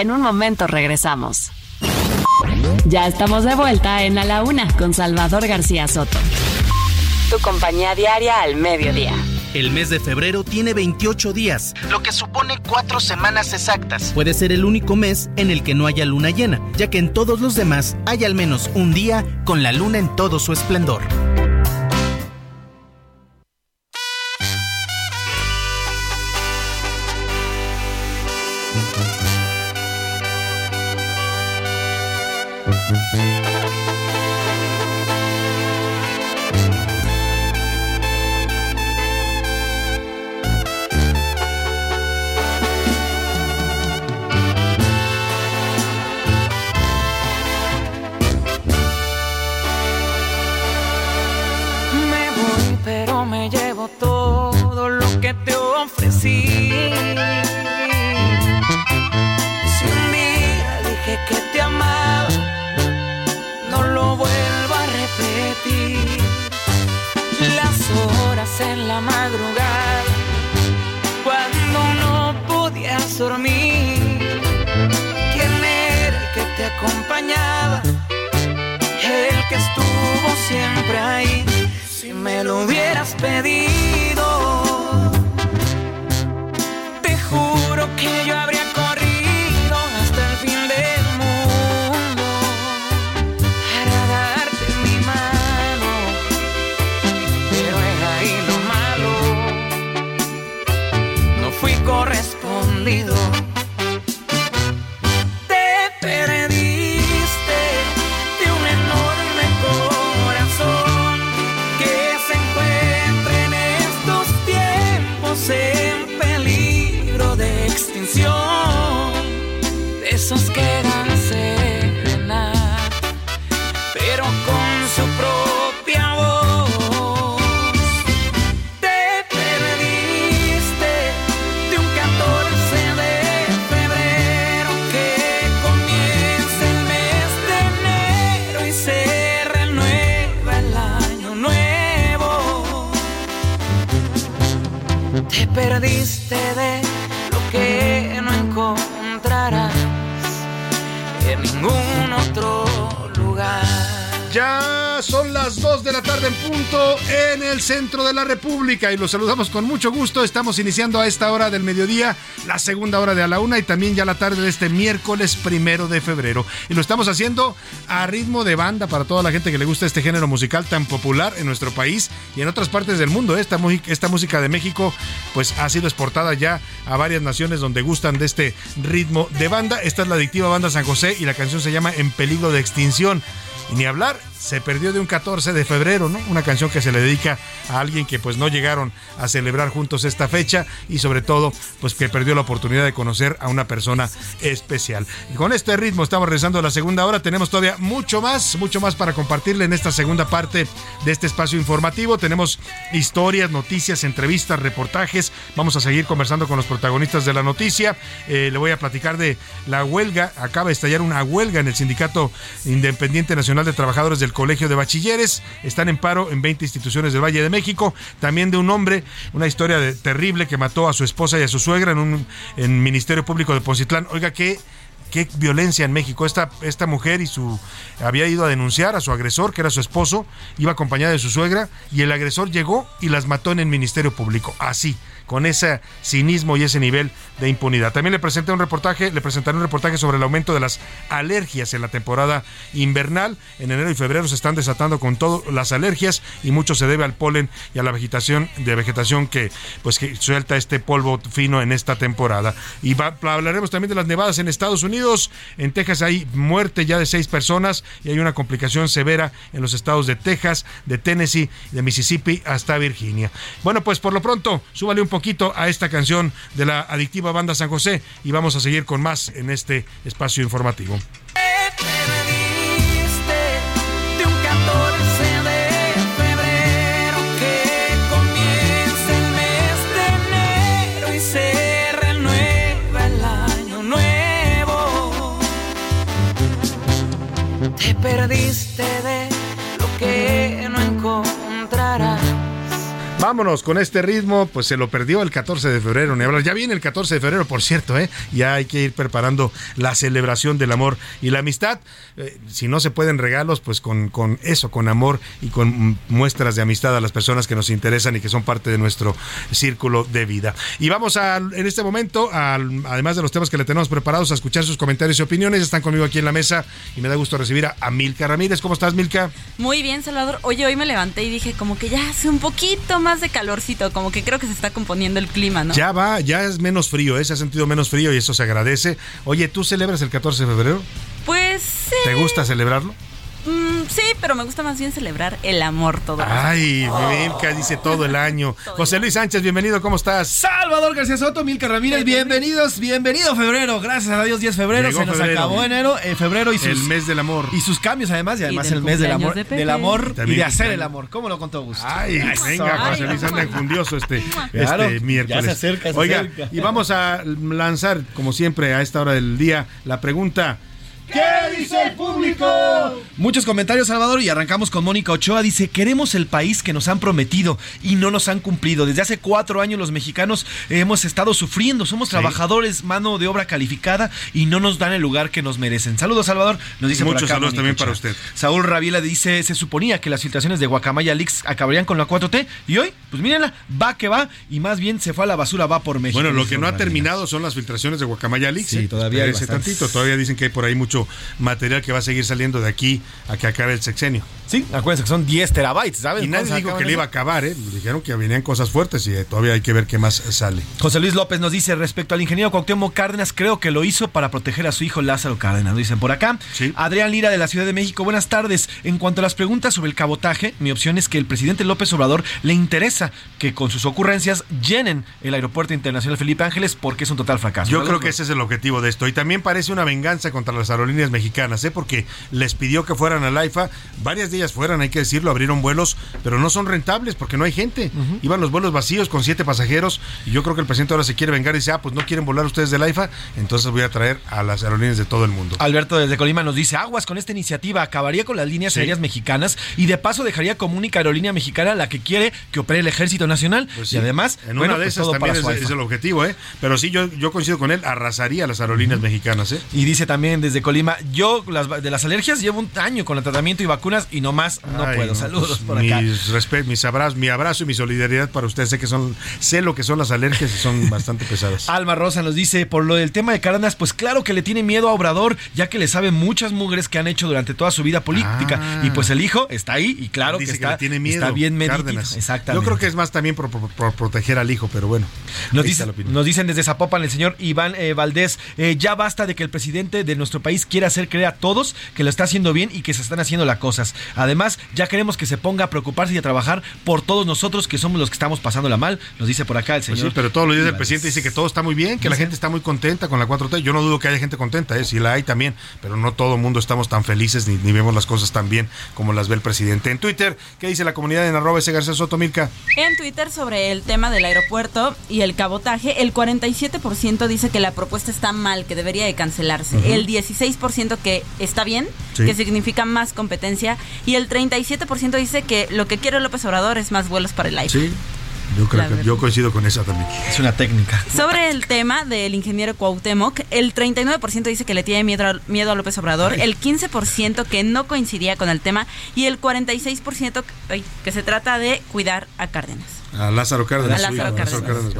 En un momento regresamos. Ya estamos de vuelta en A la Una con Salvador García Soto. Tu compañía diaria al mediodía. El mes de febrero tiene 28 días, lo que supone cuatro semanas exactas. Puede ser el único mes en el que no haya luna llena, ya que en todos los demás hay al menos un día con la luna en todo su esplendor. Y los saludamos con mucho gusto. Estamos iniciando a esta hora del mediodía, la segunda hora de a la una y también ya la tarde de este miércoles primero de febrero. Y lo estamos haciendo a ritmo de banda para toda la gente que le gusta este género musical tan popular en nuestro país y en otras partes del mundo. Esta, esta música de México pues ha sido exportada ya a varias naciones donde gustan de este ritmo de banda. Esta es la adictiva banda San José y la canción se llama En peligro de extinción. Y ni hablar se perdió de un 14 de febrero, ¿no? Una canción que se le dedica a alguien que pues no llegaron a celebrar juntos esta fecha y sobre todo pues que perdió la oportunidad de conocer a una persona especial. Y con este ritmo estamos regresando a la segunda hora, tenemos todavía mucho más, mucho más para compartirle en esta segunda parte de este espacio informativo. Tenemos historias, noticias, entrevistas, reportajes. Vamos a seguir conversando con los protagonistas de la noticia. Eh, le voy a platicar de la huelga. Acaba de estallar una huelga en el Sindicato Independiente Nacional de Trabajadores del Colegio de Bachilleres. Están en paro en 20 instituciones del Valle de México. También de un hombre, una historia de, terrible que mató a su esposa y a su suegra en un en Ministerio Público de Poncitlán. Oiga, qué qué violencia en México. Esta, esta mujer y su había ido a denunciar a su agresor, que era su esposo, iba acompañada de su suegra, y el agresor llegó y las mató en el Ministerio Público. Así con ese cinismo y ese nivel de impunidad. También le presenté un reportaje, le presentaré un reportaje sobre el aumento de las alergias en la temporada invernal. En enero y febrero se están desatando con todas las alergias y mucho se debe al polen y a la vegetación de vegetación que pues que suelta este polvo fino en esta temporada. Y hablaremos también de las nevadas en Estados Unidos. En Texas hay muerte ya de seis personas y hay una complicación severa en los estados de Texas, de Tennessee, de Mississippi hasta Virginia. Bueno, pues por lo pronto, súbale un poquito a esta canción de la adictiva banda San José y vamos a seguir con más en este espacio informativo. Te perdiste Vámonos con este ritmo, pues se lo perdió el 14 de febrero, ni hablar. Ya viene el 14 de febrero, por cierto, ¿eh? Ya hay que ir preparando la celebración del amor y la amistad. Eh, si no se pueden regalos, pues con, con eso, con amor y con muestras de amistad a las personas que nos interesan y que son parte de nuestro círculo de vida. Y vamos a, en este momento, además de los temas que le tenemos preparados, a escuchar sus comentarios y opiniones. Están conmigo aquí en la mesa y me da gusto recibir a, Milka Ramírez. ¿Cómo estás, Milka? Muy bien, Salvador. Oye, hoy me levanté y dije como que ya hace un poquito más de calorcito, como que creo que se está componiendo el clima, ¿no? Ya va, ya es menos frío, ¿eh? se ha sentido menos frío y eso se agradece. Oye, ¿tú celebras el 14 de febrero? Pues sí. ¿Te gusta celebrarlo? Mm, sí, pero me gusta más bien celebrar el amor todo el año. Ay, Milka dice todo el año. José Luis Sánchez, bienvenido, ¿cómo estás? Salvador García Soto, Milka Ramírez, bienvenidos, bienvenido febrero. Gracias a Dios, 10 febrero, se nos acabó enero, eh, febrero y sus... El mes del amor. Y sus cambios además, y además el mes del amor, del amor y de hacer el amor. ¿Cómo lo contó gusto? Ay, venga, José Luis anda enfundioso este, este miércoles. Ya se acerca, se Oiga, acerca. y vamos a lanzar, como siempre, a esta hora del día, la pregunta... ¿Qué dice el público? Muchos comentarios, Salvador, y arrancamos con Mónica Ochoa. Dice, queremos el país que nos han prometido y no nos han cumplido. Desde hace cuatro años los mexicanos hemos estado sufriendo. Somos trabajadores, mano de obra calificada y no nos dan el lugar que nos merecen. Saludos, Salvador. Nos dice Muchos por acá, saludos Mónica también Ochoa. para usted. Saúl Raviela dice, se suponía que las filtraciones de Guacamaya Leaks acabarían con la 4T y hoy, pues mírenla, va que va y más bien se fue a la basura, va por México. Bueno, lo que no ha terminado son las filtraciones de Guacamaya Leaks. Sí, ¿eh? todavía hay tantito. Todavía dicen que hay por ahí mucho material que va a seguir saliendo de aquí a que acabe el sexenio. Sí, acuérdense que son 10 terabytes, ¿sabes? Y nadie ¿Cómo se dijo que le iba a acabar, ¿eh? Dijeron que venían cosas fuertes y eh, todavía hay que ver qué más sale. José Luis López nos dice respecto al ingeniero Cuauhtémoc Cárdenas, creo que lo hizo para proteger a su hijo Lázaro Cárdenas, dicen por acá. Adrián Lira de la Ciudad de México, buenas tardes. En cuanto a las preguntas sobre el cabotaje, mi opción es que el presidente López Obrador le interesa que con sus ocurrencias llenen el aeropuerto internacional Felipe Ángeles porque es un total fracaso. Yo creo que ese es el objetivo de esto. Y también parece una venganza contra las aerolíneas mexicanas, ¿eh? porque les pidió que fueran al AIFA. Varias de ellas fueran, hay que decirlo, abrieron vuelos, pero no son rentables porque no hay gente. Iban los vuelos vacíos con siete pasajeros. Y yo creo que el presidente ahora se quiere vengar y dice, ah, pues no quieren volar ustedes del AIFA, entonces voy a traer a las aerolíneas de todo el mundo. Alberto desde Colima nos dice, aguas con esta iniciativa, acabaría con las líneas Sí. aéreas mexicanas y de paso dejaría como única aerolínea mexicana la que quiere que opere el Ejército Nacional Pues sí. y además, en bueno, una de pues esas todo también es, el objetivo, ¿eh? Pero sí, yo, yo coincido con él, arrasaría las aerolíneas mexicanas, ¿eh? Y dice también desde Colima, yo las, de las alergias llevo un año con el tratamiento y vacunas y nomás no Ay, puedo. Saludos pues, por acá. Mis respetos, mis abrazos, mi abrazo y mi solidaridad para ustedes. Sé que son, sé lo que son las alergias y son bastante pesadas. Alma Rosa nos dice, por lo del tema de Cárdenas, pues claro que le tiene miedo a Obrador, ya que le sabe muchas mugres que han hecho durante toda su vida política. Ah. Y pues el hijo está ahí y claro Dice que que, está, le tiene miedo. está bien medido. Cárdenas. Exactamente. Yo creo que es más también por, por- por proteger al hijo, pero bueno. Dice- nos dicen desde Zapopan el señor Iván eh, Valdés, eh, ya basta de que el presidente de nuestro país quiera hacer creer a todos que lo está haciendo bien y que se están haciendo las cosas. Además, ya queremos que se ponga a preocuparse y a trabajar por todos nosotros que somos los que estamos pasándola mal, nos dice por acá el Pues señor. sí, pero todos los días el presidente dice que todo está muy bien, que la gente está muy contenta con la 4T. Yo no dudo que haya gente contenta, ¿eh? sí la hay también, pero no todo el mundo estamos tan felices ni, ni vemos las cosas tan bien como las ve el presidente. En Twitter, ¿qué dice la comunidad en arroba ese García Soto Milka? En Twitter sobre el tema del aeropuerto y el cabotaje, el 47% dice que la propuesta está mal, que debería de cancelarse. Ujú. El 16% que está bien, Sí. que significa más competencia. Y el 37% dice que lo que quiere López Obrador es más vuelos para el aire. Sí, yo creo que yo coincido con esa también. Es una técnica. Sobre el tema del ingeniero Cuauhtémoc, el 39% dice que le tiene miedo a, miedo a López Obrador, el 15% que no coincidía con el tema y el 46% ay, que se trata de cuidar a Cárdenas. A Lázaro Cárdenas. A Lázaro Cárdenas.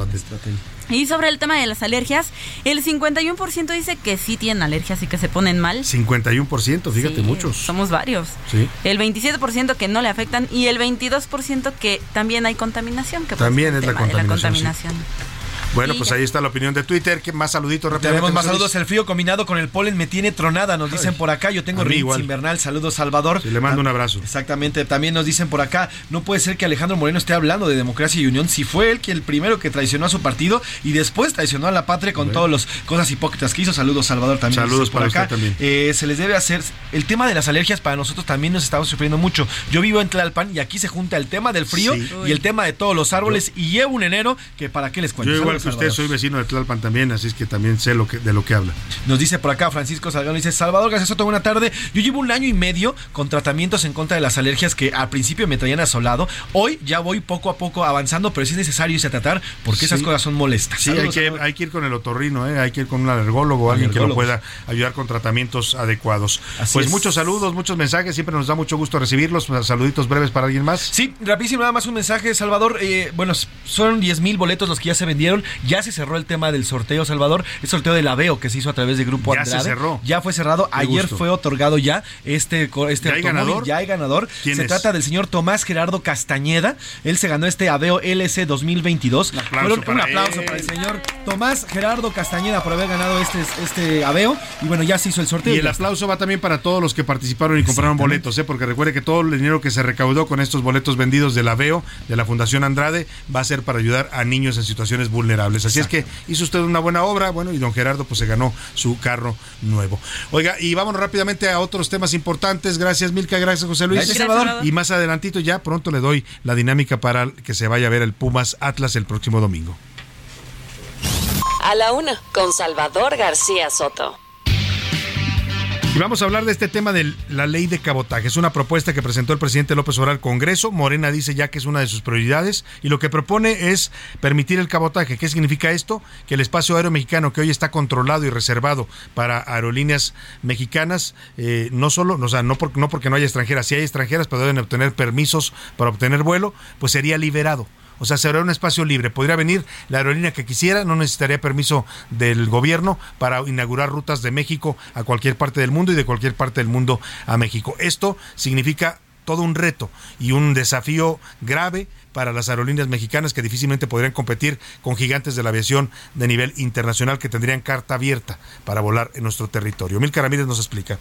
Y sobre el tema de las alergias, el 51% dice que sí tienen alergias y que se ponen mal. 51%, fíjate, Sí, muchos. Somos varios. Sí. El 27% que no le afectan y el 22% que también hay contaminación. Que También es la tema de contaminación, sí. Bueno, Y pues ahí está la opinión de Twitter. ¿Qué más saluditos rápidamente? Tenemos más saludos. El frío combinado con el polen me tiene tronada, nos dicen por acá. Yo tengo igual. invernal. Saludos, Salvador. Sí, le mando un abrazo. Exactamente. También nos dicen por acá, no puede ser que Alejandro Moreno esté hablando de democracia y unión si fue él que el primero que traicionó a su partido y después traicionó a la patria con todas las cosas hipócritas que hizo. Saludos, Salvador, también. Saludos por para acá. usted también. Eh, se les debe hacer el tema de las alergias para nosotros también nos estamos sufriendo mucho. Yo vivo en Tlalpan y aquí se junta el tema del frío Sí. y el tema de todos los árboles y llevo un enero que para qué les cuento. Yo igual Que usted soy vecino de Tlalpan también, así es que también sé lo que, de lo que habla. Nos dice por acá Francisco Salgado, dice Salvador García Soto, buena tarde. Yo llevo un año y medio con tratamientos en contra de las alergias que al principio me traían asolado. Hoy ya voy poco a poco avanzando, pero sí es necesario irse a tratar porque esas cosas son molestas. Sí, hay que, Salvador. hay que ir con el otorrino, ¿eh? hay que ir con un alergólogo, alguien que lo pueda ayudar con tratamientos adecuados. Así pues es. muchos saludos, muchos mensajes, siempre nos da mucho gusto recibirlos. Saluditos breves para alguien más. Sí, rapidísimo, nada más un mensaje, Salvador. Eh, bueno, son 10 mil boletos los que ya se vendieron. Ya se cerró el tema del sorteo, Salvador. El sorteo del Aveo que se hizo a través de Grupo Ya se Andrade. cerró. Ya fue cerrado. Qué Ayer gusto. fue otorgado ya este, este ¿Ya hay ganador? Ya hay ganador. ¿Quién se es? trata del señor Tomás Gerardo Castañeda. Él se ganó este Aveo LC 2022. Un aplauso Fueron- un para aplauso él. para el señor Tomás Gerardo Castañeda por haber ganado este, este Aveo. Y bueno, ya se hizo el sorteo. Y el aplauso va también para todos los que participaron y compraron boletos, ¿eh? porque recuerde que todo el dinero que se recaudó con estos boletos vendidos de la VEO, de la Fundación Andrade, va a ser para ayudar a niños en situaciones vulnerables. Así es que hizo usted una buena obra, bueno, y don Gerardo pues se ganó su carro nuevo. Oiga, y vámonos rápidamente a otros temas importantes. Gracias, Milka, gracias, José Luis. Gracias, Salvador. Y más adelantito ya pronto le doy la dinámica para que se vaya a ver el Pumas Atlas el próximo domingo. A la una, con Salvador García Soto. Y vamos a hablar de este tema de la ley de cabotaje. Es una propuesta que presentó el presidente López Obrador al Congreso. Morena dice ya que es una de sus prioridades y lo que propone es permitir el cabotaje. ¿Qué significa esto? Que el espacio aéreo mexicano que hoy está controlado y reservado para aerolíneas mexicanas, eh, no solo, o sea, no, por- no porque no haya extranjeras, si hay extranjeras, pero deben obtener permisos para obtener vuelo, pues sería liberado. O sea, sería un espacio libre. Podría venir la aerolínea que quisiera, no necesitaría permiso del gobierno para inaugurar rutas de México a cualquier parte del mundo y de cualquier parte del mundo a México. Esto significa todo un reto y un desafío grave para las aerolíneas mexicanas que difícilmente podrían competir con gigantes de la aviación de nivel internacional que tendrían carta abierta para volar en nuestro territorio. Milka Ramírez nos explica.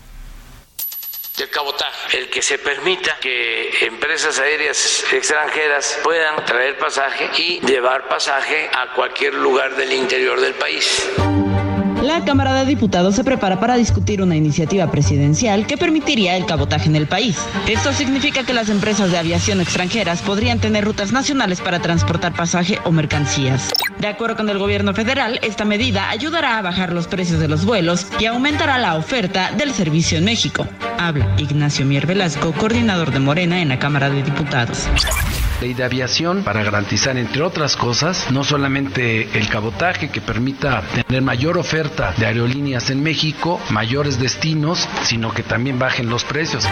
Del cabotaje, el que se permita que empresas aéreas extranjeras puedan traer pasaje y llevar pasaje a cualquier lugar del interior del país. La Cámara de Diputados se prepara para discutir una iniciativa presidencial que permitiría el cabotaje en el país. Esto significa que las empresas de aviación extranjeras podrían tener rutas nacionales para transportar pasaje o mercancías. De acuerdo con el gobierno federal, esta medida ayudará a bajar los precios de los vuelos y aumentará la oferta del servicio en México. Habla Ignacio Mier Velasco, coordinador de Morena en la Cámara de Diputados. Ley de aviación para garantizar, entre otras cosas, no solamente el cabotaje que permita tener mayor oferta de aerolíneas en México, mayores destinos, sino que también bajen los precios.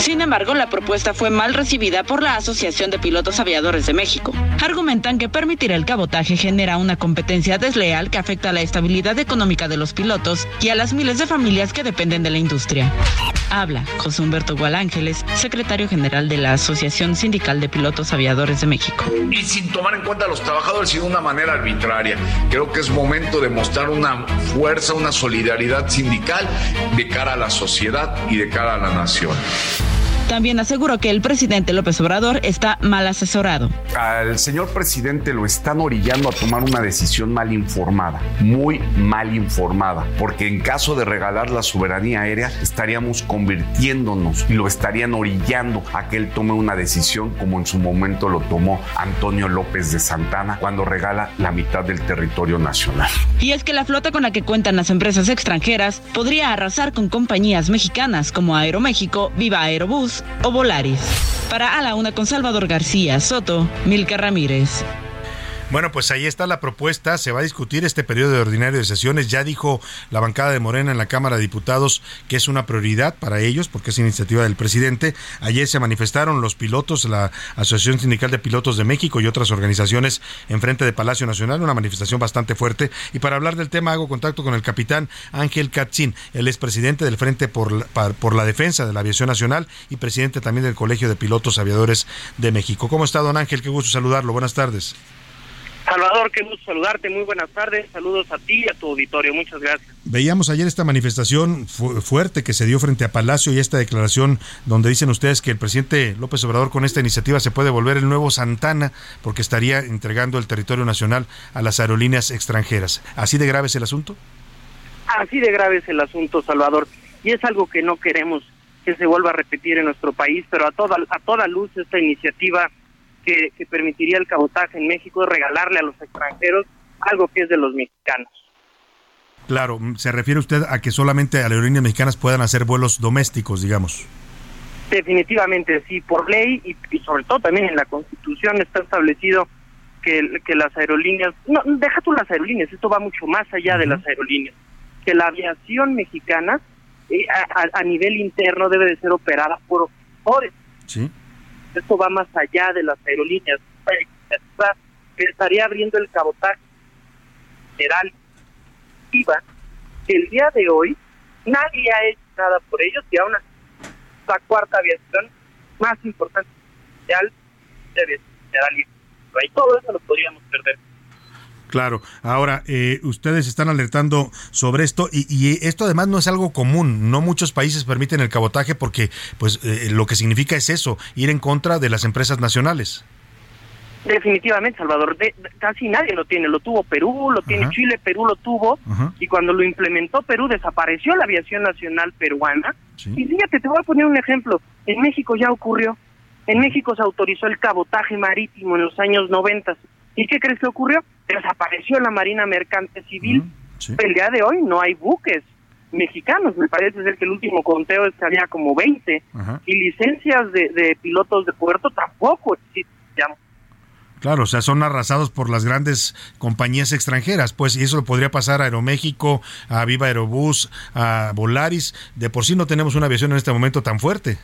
Sin embargo, la propuesta fue mal recibida por la Asociación de Pilotos Aviadores de México. Argumentan que permitir el cabotaje genera una competencia desleal que afecta a la estabilidad económica de los pilotos y a las miles de familias que dependen de la industria. Habla José Humberto Gualángeles, secretario general de la Asociación Sindical de Pilotos Aviadores de México. Y sin tomar en cuenta a los trabajadores y de una manera arbitraria. Creo que es momento de mostrar una fuerza, una solidaridad sindical de cara a la sociedad y de cara a la nación. También aseguró que el presidente López Obrador está mal asesorado. Al señor presidente lo están orillando a tomar una decisión mal informada, muy mal informada, porque en caso de regalar la soberanía aérea estaríamos convirtiéndonos y lo estarían orillando a que él tome una decisión como en su momento lo tomó Antonio López de Santana cuando regala la mitad del territorio nacional. Y es que la flota con la que cuentan las empresas extranjeras podría arrasar con compañías mexicanas como Aeroméxico, Viva Aerobús, o Volaris. Para A Una con Salvador García Soto, Milka Ramírez. Bueno, pues ahí está la propuesta. Se va a discutir este periodo de ordinario de sesiones. Ya dijo la bancada de Morena en la Cámara de Diputados que es una prioridad para ellos porque es iniciativa del presidente. Ayer se manifestaron los pilotos, la Asociación Sindical de Pilotos de México y otras organizaciones en frente de Palacio Nacional. Una manifestación bastante fuerte. Y para hablar del tema hago contacto con el capitán Ángel Katzin. Él es presidente del Frente por la, por la Defensa de la Aviación Nacional y presidente también del Colegio de Pilotos Aviadores de México. ¿Cómo está, don Ángel? Qué gusto saludarlo. Buenas tardes. Salvador, qué gusto saludarte, muy buenas tardes, saludos a ti y a tu auditorio, muchas gracias. Veíamos ayer esta manifestación fuerte que se dio frente a Palacio y esta declaración donde dicen ustedes que el presidente López Obrador con esta iniciativa se puede volver el nuevo Santana porque estaría entregando el territorio nacional a las aerolíneas extranjeras. ¿Así de grave es el asunto? Así de grave es el asunto, Salvador, y es algo que no queremos que se vuelva a repetir en nuestro país, pero a toda, a toda luz esta iniciativa que, permitiría el cabotaje en México, regalarle a los extranjeros algo que es de los mexicanos. Claro, se refiere usted a que solamente aerolíneas mexicanas puedan hacer vuelos domésticos, digamos. Definitivamente, sí, por ley y, sobre todo también en la Constitución está establecido que, que las aerolíneas, no, deja tú las aerolíneas, esto va mucho más allá de las aerolíneas, que la aviación mexicana eh, a, nivel interno debe de ser operada por operadores. Sí esto va más allá de las aerolíneas. estaría abriendo el cabotaje general. Que el día de hoy nadie ha hecho nada por ellos y aún la cuarta aviación más importante de aviación general y todo eso lo podríamos perder. Claro. Ahora, eh, ustedes están alertando sobre esto y, esto además no es algo común. No muchos países permiten el cabotaje porque, pues, eh, lo que significa es eso, ir en contra de las empresas nacionales. Definitivamente, Salvador. casi nadie lo tiene. Lo tuvo Perú, lo tiene Chile, Perú lo tuvo. Y cuando lo implementó Perú, desapareció la aviación nacional peruana. Y fíjate, te voy a poner un ejemplo. En México ya ocurrió. En México se autorizó el cabotaje marítimo en los años 90. ¿Y qué crees que ocurrió? Desapareció la Marina Mercante Civil. El día de hoy no hay buques mexicanos, me parece ser que el último conteo es que había como 20 y licencias de, pilotos de puerto tampoco existen. Claro, o sea, son arrasados por las grandes compañías extranjeras, pues, y eso lo podría pasar a Aeroméxico, a Viva Aerobús, a Volaris. De por sí no tenemos una aviación en este momento tan fuerte.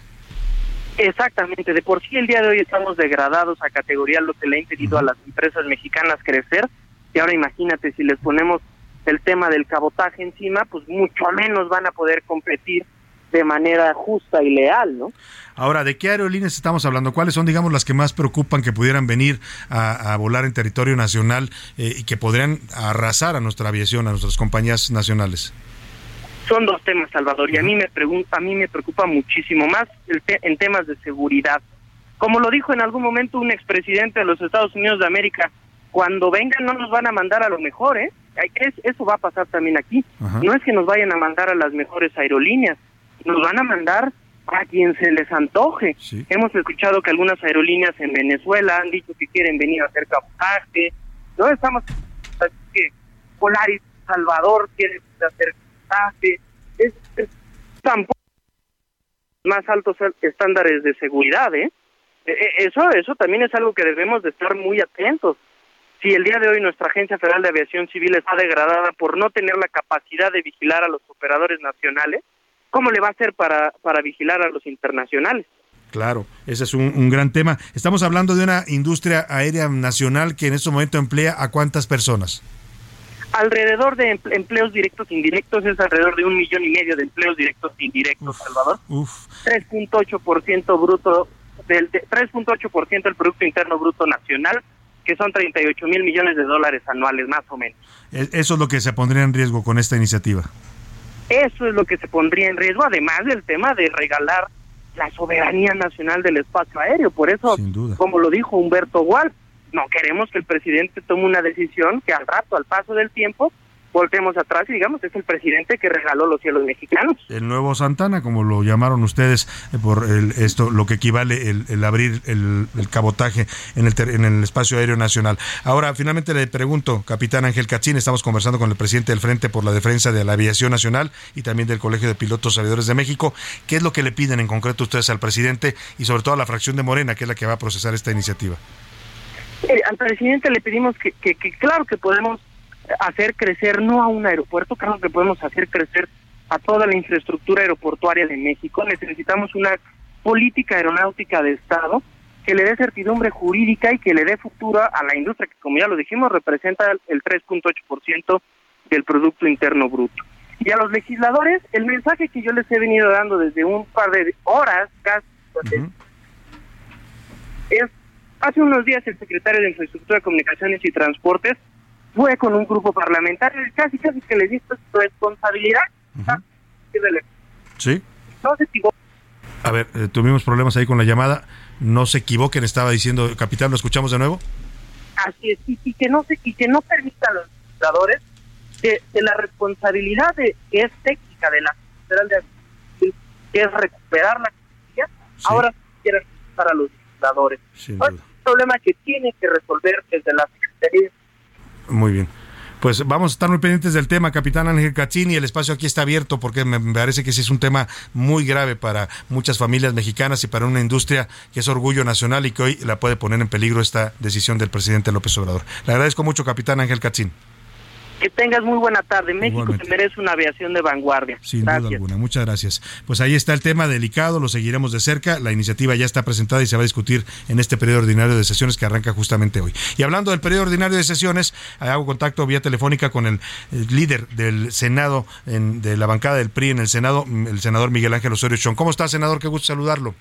Exactamente, de por sí el día de hoy estamos degradados a categoría lo que le ha impedido a las empresas mexicanas crecer y ahora imagínate si les ponemos el tema del cabotaje encima, pues mucho menos van a poder competir de manera justa y leal, ¿no? Ahora, ¿de qué aerolíneas estamos hablando? ¿Cuáles son, digamos, las que más preocupan que pudieran venir a, volar en territorio nacional eh, y que podrían arrasar a nuestra aviación, a nuestras compañías nacionales? Son dos temas, Salvador, y a mí me pregunta, a mí me preocupa muchísimo más el en temas de seguridad. Como lo dijo en algún momento un expresidente de los Estados Unidos de América, cuando vengan no nos van a mandar a lo mejor, ¿eh? eso va a pasar también aquí. No es que nos vayan a mandar a las mejores aerolíneas, nos van a mandar a quien se les antoje. Hemos escuchado que algunas aerolíneas en Venezuela han dicho que quieren venir a hacer cabotaje. No estamos así que Polaris Salvador quiere hacer es, tampoco más altos estándares de seguridad, ¿eh? E, e, eso, eso también es algo que debemos de estar muy atentos. Si el día de hoy nuestra Agencia Federal de Aviación Civil está degradada por no tener la capacidad de vigilar a los operadores nacionales, ¿cómo le va a hacer para, para vigilar a los internacionales? Claro, ese es un, un, gran tema. Estamos hablando de una industria aérea nacional que en este momento emplea a cuántas personas. Alrededor de empleos directos e indirectos es alrededor de un millón y medio de empleos directos e indirectos, uf, Salvador. 3.8% bruto del 3.8% del producto interno bruto nacional, que son 38 mil millones de dólares anuales más o menos. Eso es lo que se pondría en riesgo con esta iniciativa. Eso es lo que se pondría en riesgo, además del tema de regalar la soberanía nacional del espacio aéreo. Por eso, como lo dijo Humberto Gual, no queremos que el presidente tome una decisión que al rato, al paso del tiempo, voltemos atrás y digamos es el presidente que regaló los cielos mexicanos. El nuevo Santana, como lo llamaron ustedes eh, por el, esto, lo que equivale el, el abrir el, cabotaje en el, en el espacio aéreo nacional. Ahora, finalmente le pregunto, capitán Ángel Cachín, estamos conversando con el presidente del Frente por la Defensa de la Aviación Nacional y también del Colegio de Pilotos Aviadores de México. ¿Qué es lo que le piden en concreto ustedes al presidente y sobre todo a la fracción de Morena, que es la que va a procesar esta iniciativa? Eh, al presidente le pedimos que, que, que claro que podemos hacer crecer no a un aeropuerto, creo que podemos hacer crecer a toda la infraestructura aeroportuaria de México. Necesitamos una política aeronáutica de Estado que le dé certidumbre jurídica y que le dé futuro a la industria que, como ya lo dijimos, representa el 3.8% del Producto Interno Bruto. Y a los legisladores, el mensaje que yo les he venido dando desde un par de horas, casi, uh -huh. es, hace unos días el secretario de Infraestructura, Comunicaciones y Transportes fue con un grupo parlamentario y casi casi que le su responsabilidad. Uh -huh. Sí. No se equivoque. A ver, eh, tuvimos problemas ahí con la llamada. No se equivoquen, estaba diciendo, capitán, ¿lo escuchamos de nuevo? Así es, y, y que no se y que no permita a los legisladores de, de, la responsabilidad de que es técnica de la Federal de que es recuperar la justicia, sí. ahora quieren para los legisladores. Es un problema que tiene que resolver desde la Secretaría muy bien. Pues vamos a estar muy pendientes del tema, capitán Ángel Cachín, y el espacio aquí está abierto porque me parece que sí es un tema muy grave para muchas familias mexicanas y para una industria que es orgullo nacional y que hoy la puede poner en peligro esta decisión del presidente López Obrador. Le agradezco mucho, capitán Ángel Cachín. Que tengas muy buena tarde. México Igualmente. se merece una aviación de vanguardia. Sin gracias. duda alguna. Muchas gracias. Pues ahí está el tema delicado, lo seguiremos de cerca. La iniciativa ya está presentada y se va a discutir en este periodo ordinario de sesiones que arranca justamente hoy. Y hablando del periodo ordinario de sesiones, hago contacto vía telefónica con el, el líder del Senado, en, de la bancada del PRI en el Senado, el senador Miguel Ángel Osorio Chong. ¿Cómo está, senador? Qué gusto saludarlo.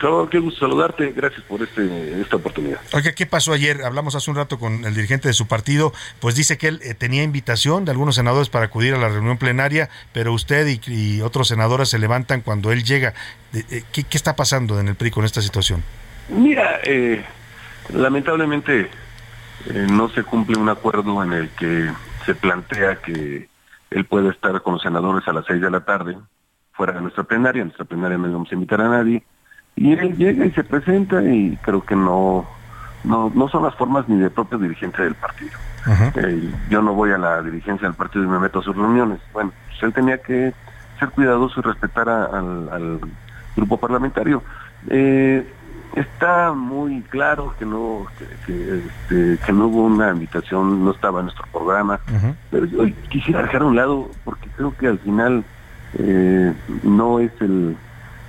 Salvador, qué gusto saludarte, gracias por este, esta oportunidad. Oiga, ¿qué pasó ayer? Hablamos hace un rato con el dirigente de su partido, pues dice que él eh, tenía invitación de algunos senadores para acudir a la reunión plenaria, pero usted y, y otros senadores se levantan cuando él llega. Eh, ¿Qué, ¿Qué, está pasando en el PRI con esta situación? Mira, eh, lamentablemente eh, no se cumple un acuerdo en el que se plantea que él puede estar con los senadores a las seis de la tarde, fuera de nuestra plenaria, en nuestra plenaria no vamos a invitar a nadie, y él llega y se presenta y creo que no no, no son las formas ni de propio dirigente del partido. Uh -huh. eh, yo no voy a la dirigencia del partido y me meto a sus reuniones. Bueno, pues él tenía que ser cuidadoso y respetar a, al, al, grupo parlamentario. Eh, está muy claro que no que, que, este, que, no hubo una invitación, no estaba en nuestro programa, uh -huh. pero yo quisiera dejar a un lado porque creo que al final eh, no es el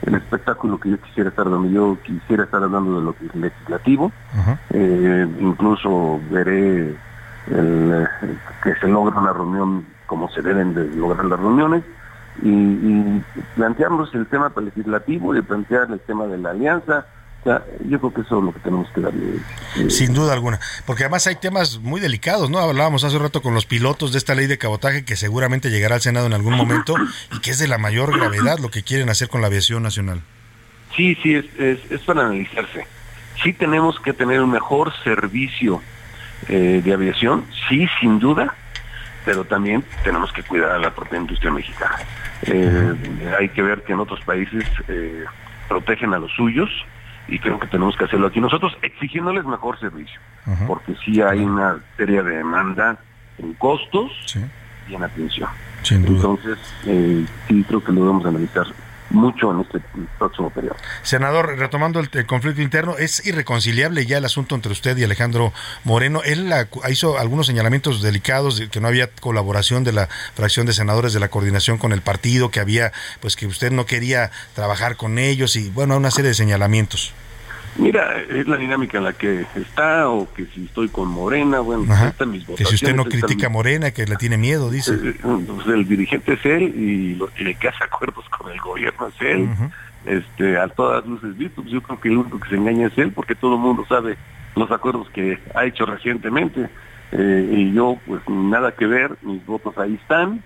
el espectáculo que yo quisiera estar dando. Yo quisiera estar hablando de lo legislativo, uh -huh. eh, incluso veré el, que se logra una reunión como se deben de lograr las reuniones y, y plantearnos el tema legislativo y plantear el tema de la alianza, sea, yo creo que eso es lo que tenemos que darle. Eh, Sin duda alguna, porque además hay temas muy delicados, ¿no? Hablábamos hace un rato con los pilotos de esta ley de cabotaje que seguramente llegará al Senado en algún momento y que es de la mayor gravedad lo que quieren hacer con la aviación nacional. Sí, sí, es, es, es para analizarse. Sí tenemos que tener un mejor servicio eh, de aviación, sí, sin duda, pero también tenemos que cuidar a la propia industria mexicana. Eh, hay que ver que en otros países eh, protegen a los suyos, y creo que tenemos que hacerlo aquí nosotros, exigiéndoles mejor servicio, uh -huh. porque sí hay una seria demanda en costos sí. y en atención. Entonces, eh, sí creo que lo debemos analizar mucho en este próximo periodo. Senador, retomando el, conflicto interno, ¿es irreconciliable ya el asunto entre usted y Alejandro Moreno? Él hizo algunos señalamientos delicados de que no había colaboración de la fracción de senadores de la coordinación con el partido, que había, pues que usted no quería trabajar con ellos y bueno, una serie de señalamientos. Mira, es la dinámica en la que está, o que si estoy con Morena, bueno, están mis Que si usted no critica a Morena, que le tiene miedo, dice. Eh, pues el dirigente es él y lo, el que hace acuerdos con el gobierno es él. este, a todas luces pues yo creo que el único que se engaña es él, porque todo el mundo sabe los acuerdos que ha hecho recientemente. Eh, y yo, pues nada que ver, mis votos ahí están.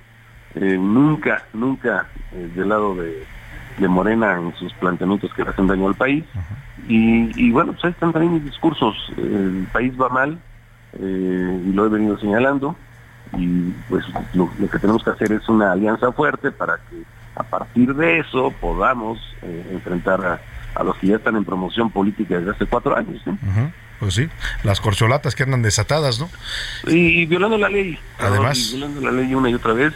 Eh, nunca, nunca del lado de, de Morena en sus planteamientos que hacen daño al país. Y, y, bueno, pues ahí están también mis discursos. El país va mal, eh, y lo he venido señalando, y pues lo, lo, que tenemos que hacer es una alianza fuerte para que a partir de eso podamos eh, enfrentar a, a, los que ya están en promoción política desde hace cuatro años. Uh -huh. Pues sí, las corcholatas que andan desatadas, ¿no? Y, y violando la ley. Además. Y violando la ley una y otra vez.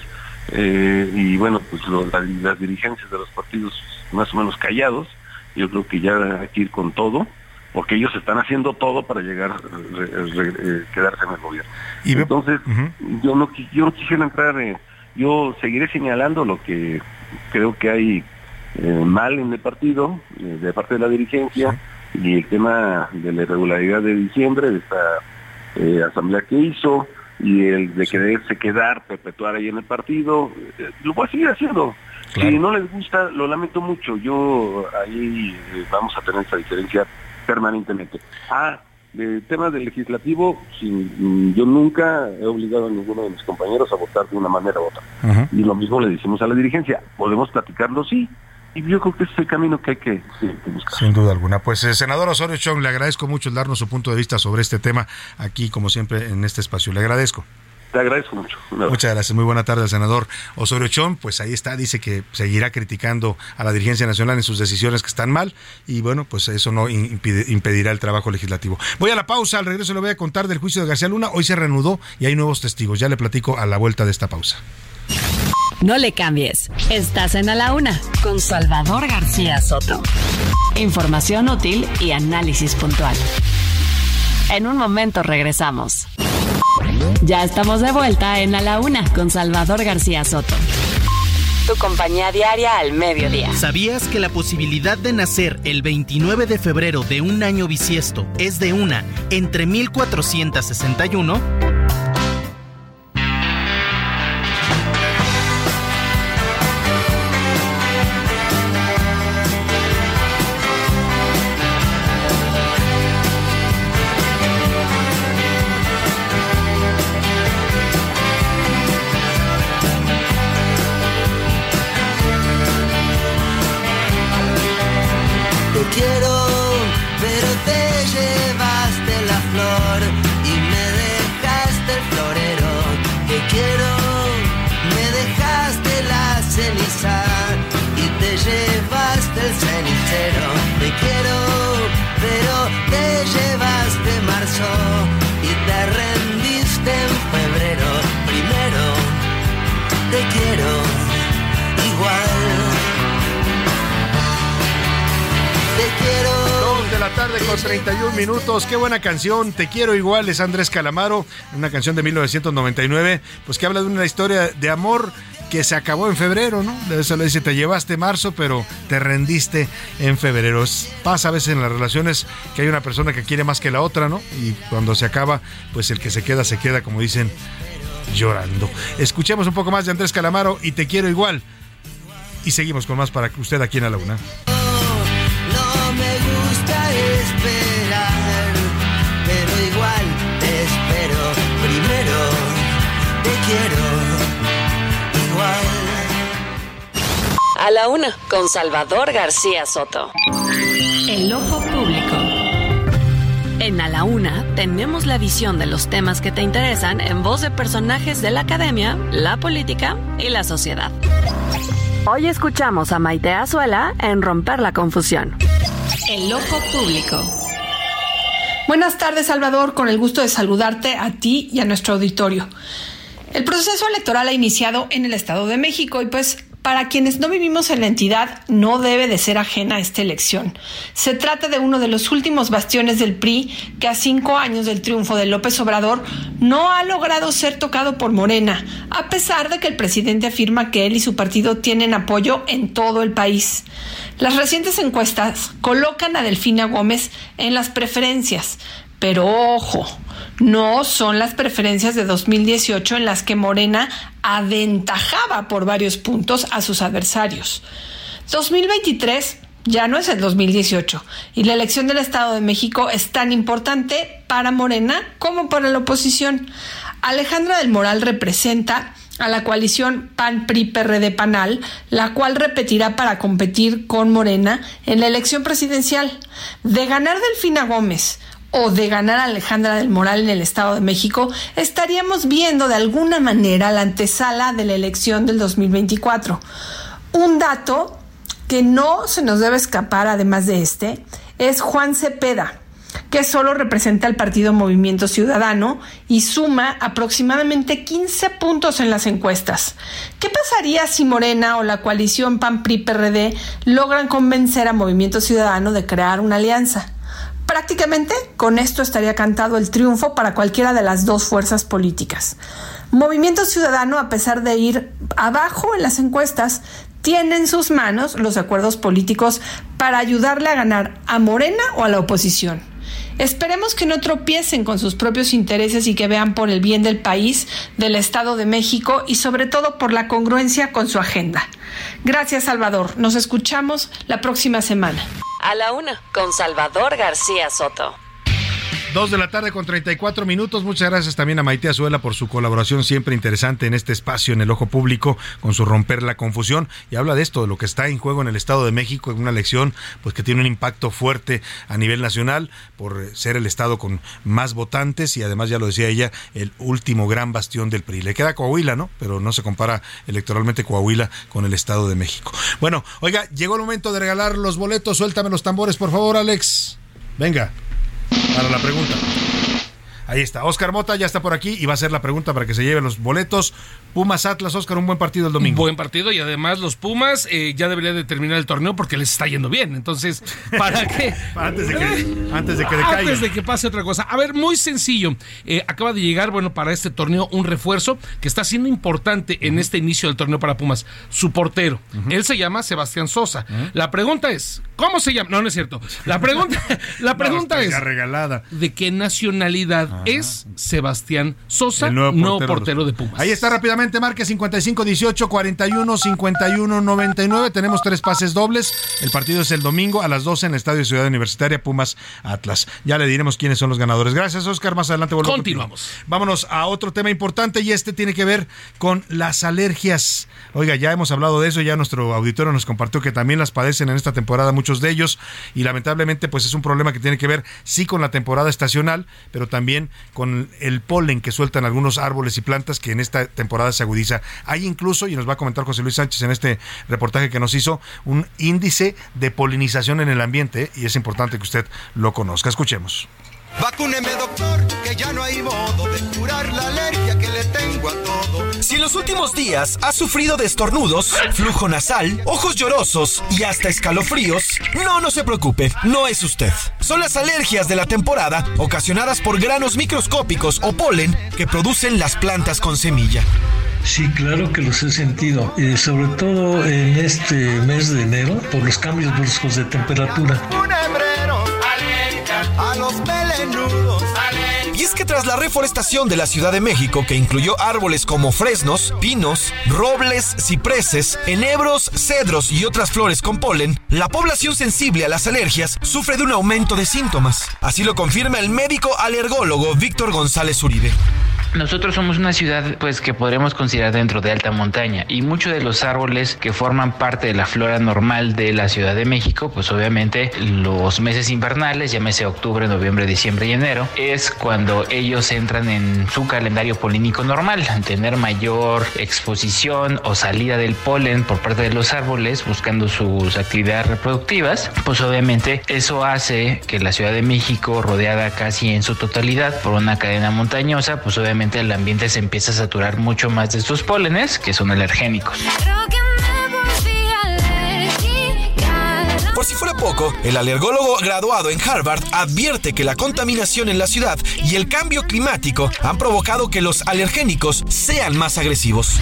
Eh, y bueno, pues lo, la, las dirigencias de los partidos más o menos callados, yo creo que ya hay que ir con todo, porque ellos están haciendo todo para llegar, re, re, re, quedarse en el gobierno. Y Entonces, uh -huh. yo, no, yo no quisiera entrar, eh, yo seguiré señalando lo que creo que hay eh, mal en el partido, eh, de parte de la dirigencia, sí. y el tema de la irregularidad de diciembre, de esta eh, asamblea que hizo, y el de quererse quedar, perpetuar ahí en el partido, eh, lo voy a seguir haciendo. Claro. Si no les gusta, lo lamento mucho. Yo ahí eh, vamos a tener esa diferencia permanentemente. Ah, el tema del legislativo, si, yo nunca he obligado a ninguno de mis compañeros a votar de una manera u otra. Uh -huh. Y lo mismo le decimos a la dirigencia. Podemos platicarlo, sí, y yo creo que ese es el camino que hay que, buscar. Sin duda alguna. Pues, eh, senador Osorio Chong, le agradezco mucho el darnos su punto de vista sobre este tema aquí, como siempre, en este espacio. Le agradezco. Te agradezco mucho. Muchas gracias. Muy buena tarde al senador Osorio Chong. Pues ahí está, dice que seguirá criticando a la dirigencia nacional en sus decisiones que están mal y bueno, pues eso no impide, impedirá el trabajo legislativo. Voy a la pausa, al regreso le voy a contar del juicio de García Luna. Hoy se reanudó y hay nuevos testigos. Ya le platico a la vuelta de esta pausa. No le cambies. Estás en A la Una con Salvador García Soto. Información útil y análisis puntual. En un momento regresamos. Ya estamos de vuelta en A la Una con Salvador García Soto. Tu compañía diaria al mediodía. ¿Sabías que la posibilidad de nacer el 29 de febrero de un año bisiesto es de una entre 1461? Qué buena canción. Te quiero igual es Andrés Calamaro, una canción de 1999, pues que habla de una historia de amor que se acabó en febrero, ¿no? De eso le dice, te llevaste marzo, pero te rendiste en febrero. Pasa a veces en las relaciones que hay una persona que quiere más que la otra, ¿no? Y cuando se acaba, pues el que se queda, se queda, como dicen, llorando. Escuchemos un poco más de Andrés Calamaro y te quiero igual. Y seguimos con más para usted aquí en la Luna. A la una, con Salvador García Soto. El ojo público. En A la Una tenemos la visión de los temas que te interesan en voz de personajes de la academia, la política y la sociedad. Hoy escuchamos a Maite Azuela en Romper la Confusión. El ojo público. Buenas tardes, Salvador. Con el gusto de saludarte a ti y a nuestro auditorio. El proceso electoral ha iniciado en el Estado de México y pues para quienes no vivimos en la entidad no debe de ser ajena esta elección. Se trata de uno de los últimos bastiones del PRI que a cinco años del triunfo de López Obrador no ha logrado ser tocado por Morena, a pesar de que el presidente afirma que él y su partido tienen apoyo en todo el país. Las recientes encuestas colocan a Delfina Gómez en las preferencias, pero ojo, no son las preferencias de 2018 en las que Morena aventajaba por varios puntos a sus adversarios. 2023 ya no es el 2018 y la elección del Estado de México es tan importante para Morena como para la oposición. Alejandra del Moral representa a la coalición PAN-PRI-PRD-PANAL, la cual repetirá para competir con Morena en la elección presidencial. De ganar Delfina Gómez o de ganar Alejandra del Moral en el Estado de México, estaríamos viendo de alguna manera la antesala de la elección del 2024. Un dato que no se nos debe escapar, además de este, es Juan Cepeda, que solo representa al partido Movimiento Ciudadano y suma aproximadamente 15 puntos en las encuestas. ¿Qué pasaría si Morena o la coalición PAN-PRI-PRD logran convencer a Movimiento Ciudadano de crear una alianza? Prácticamente con esto estaría cantado el triunfo para cualquiera de las dos fuerzas políticas. Movimiento Ciudadano, a pesar de ir abajo en las encuestas, tiene en sus manos los acuerdos políticos para ayudarle a ganar a Morena o a la oposición. Esperemos que no tropiecen con sus propios intereses y que vean por el bien del país, del Estado de México y sobre todo por la congruencia con su agenda. Gracias, Salvador. Nos escuchamos la próxima semana. A la una, con Salvador García Soto. Dos de la tarde con 34 minutos. Muchas gracias también a Maite Azuela por su colaboración siempre interesante en este espacio en el ojo público con su romper la confusión y habla de esto, de lo que está en juego en el Estado de México en una elección pues que tiene un impacto fuerte a nivel nacional por ser el estado con más votantes y además ya lo decía ella, el último gran bastión del PRI. Le queda Coahuila, ¿no? Pero no se compara electoralmente Coahuila con el Estado de México. Bueno, oiga, llegó el momento de regalar los boletos. Suéltame los tambores, por favor, Alex. Venga para la pregunta. Ahí está. Oscar Mota ya está por aquí y va a hacer la pregunta para que se lleven los boletos. Pumas Atlas, Oscar, un buen partido el domingo. Buen partido y además los Pumas eh, ya deberían de terminar el torneo porque les está yendo bien. Entonces, ¿para qué? antes, de que, antes de que. Antes de que pase otra cosa. A ver, muy sencillo. Eh, acaba de llegar, bueno, para este torneo un refuerzo que está siendo importante en este inicio del torneo para Pumas. Su portero. Él se llama Sebastián Sosa. La pregunta es, ¿cómo se llama? No, no es cierto. La pregunta, la pregunta es, regalada. ¿de qué nacionalidad es Sebastián Sosa, El nuevo nuevo portero de Pumas? Ahí está rápidamente, marque 55 18 41 51 99. Tenemos tres pases dobles. El partido es el domingo a las 12 en el Estadio Ciudad Universitaria Pumas Atlas. Ya le diremos quiénes son los ganadores. Gracias, Oscar. Más adelante contigo. Continuamos. Vámonos a otro tema importante y este tiene que ver con las alergias. Oiga, ya hemos hablado de eso, ya nuestro auditorio nos compartió que también las padecen en esta temporada muchos de ellos y lamentablemente pues es un problema que tiene que ver sí con la temporada estacional, pero también con el polen que sueltan algunos árboles y plantas que en esta temporada se agudiza. Hay incluso, y nos va a comentar José Luis Sánchez en este reportaje que nos hizo, un índice de polinización en el ambiente y es importante que usted lo conozca. Escuchemos. Vacúneme, doctor, que ya no hay modo de curar la alergia que le tengo a todo. Si en los últimos días has sufrido de estornudos, flujo nasal, ojos llorosos y hasta escalofríos, no, no se preocupe, no es usted. Son las alergias de la temporada ocasionadas por granos microscópicos o polen que producen las plantas con semilla. Sí, claro que los he sentido, y sobre todo en este mes de enero por los cambios bruscos de temperatura. A los melenudos. Y es que tras la reforestación de la Ciudad de México, que incluyó árboles como fresnos, pinos, robles, cipreses, enebros, cedros y otras flores con polen, la población sensible a las alergias sufre de un aumento de síntomas. Así lo confirma el médico alergólogo Víctor González Uribe. Nosotros somos una ciudad pues que podremos considerar dentro de alta montaña y muchos de los árboles que forman parte de la flora normal de la Ciudad de México, pues obviamente los meses invernales, llámese octubre, noviembre, diciembre y enero, es cuando ellos entran en su calendario polínico normal, tener mayor exposición o salida del polen por parte de los árboles buscando sus actividades reproductivas, pues obviamente eso hace que la Ciudad de México rodeada casi en su totalidad por una cadena montañosa, pues obviamente el ambiente se empieza a saturar mucho más de sus pólenes, que son alergénicos. Por si fuera poco, el alergólogo graduado en Harvard advierte que la contaminación en la ciudad y el cambio climático han provocado que los alergénicos sean más agresivos.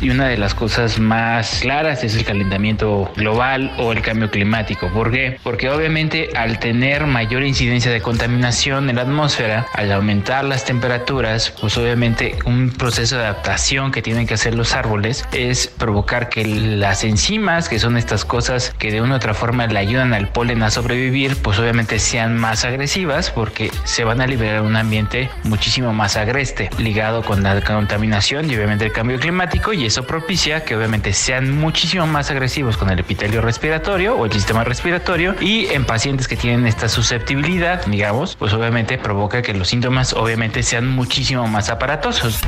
Y una de las cosas más claras es el calentamiento global o el cambio climático. ¿Por qué? Porque obviamente al tener mayor incidencia de contaminación en la atmósfera, al aumentar las temperaturas, pues obviamente un proceso de adaptación que tienen que hacer los árboles es provocar que las enzimas, que son estas cosas que de una u otra forma le ayudan al polen a sobrevivir, pues obviamente sean más agresivas porque se van a liberar un ambiente muchísimo más agreste, ligado con la contaminación y obviamente el cambio climático y eso propicia que obviamente sean muchísimo más agresivos con el epitelio respiratorio o el sistema respiratorio y en pacientes que tienen esta susceptibilidad, digamos, pues obviamente provoca que los síntomas obviamente sean muchísimo más aparatosos.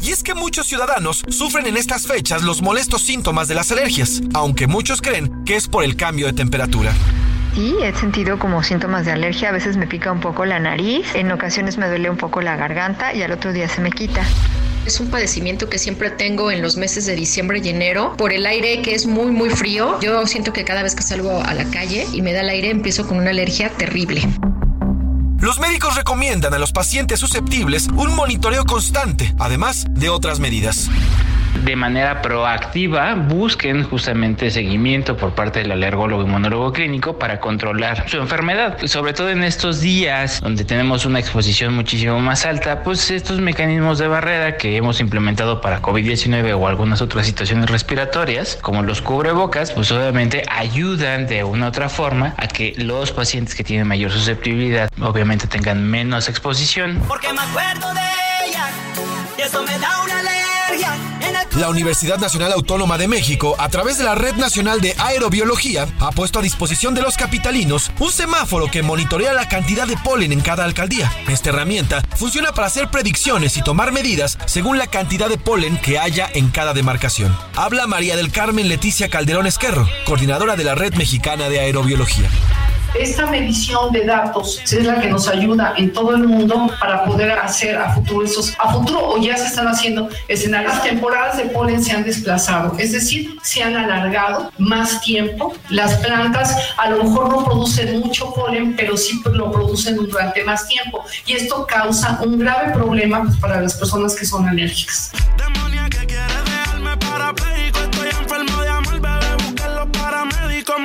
Y es que muchos ciudadanos sufren en estas fechas los molestos síntomas de las alergias, aunque muchos creen que es por el cambio de temperatura. Sí, he sentido como síntomas de alergia. A veces me pica un poco la nariz, en ocasiones me duele un poco la garganta y al otro día se me quita. Es un padecimiento que siempre tengo en los meses de diciembre y enero por el aire que es muy muy frío. Yo siento que cada vez que salgo a la calle y me da el aire empiezo con una alergia terrible. Los médicos recomiendan a los pacientes susceptibles un monitoreo constante, además de otras medidas de manera proactiva busquen justamente seguimiento por parte del alergólogo y monólogo clínico para controlar su enfermedad. Sobre todo en estos días donde tenemos una exposición muchísimo más alta, pues estos mecanismos de barrera que hemos implementado para COVID-19 o algunas otras situaciones respiratorias, como los cubrebocas, pues obviamente ayudan de una u otra forma a que los pacientes que tienen mayor susceptibilidad obviamente tengan menos exposición. Porque me acuerdo de ella y eso me da una alergia. La Universidad Nacional Autónoma de México, a través de la Red Nacional de Aerobiología, ha puesto a disposición de los capitalinos un semáforo que monitorea la cantidad de polen en cada alcaldía. Esta herramienta funciona para hacer predicciones y tomar medidas según la cantidad de polen que haya en cada demarcación. Habla María del Carmen Leticia Calderón Esquerro, coordinadora de la Red Mexicana de Aerobiología. Esta medición de datos es la que nos ayuda en todo el mundo para poder hacer a futuro esos, a futuro o ya se están haciendo escenarios. Las temporadas de polen se han desplazado, es decir, se han alargado más tiempo. Las plantas a lo mejor no producen mucho polen, pero sí lo producen durante más tiempo. Y esto causa un grave problema pues, para las personas que son alérgicas.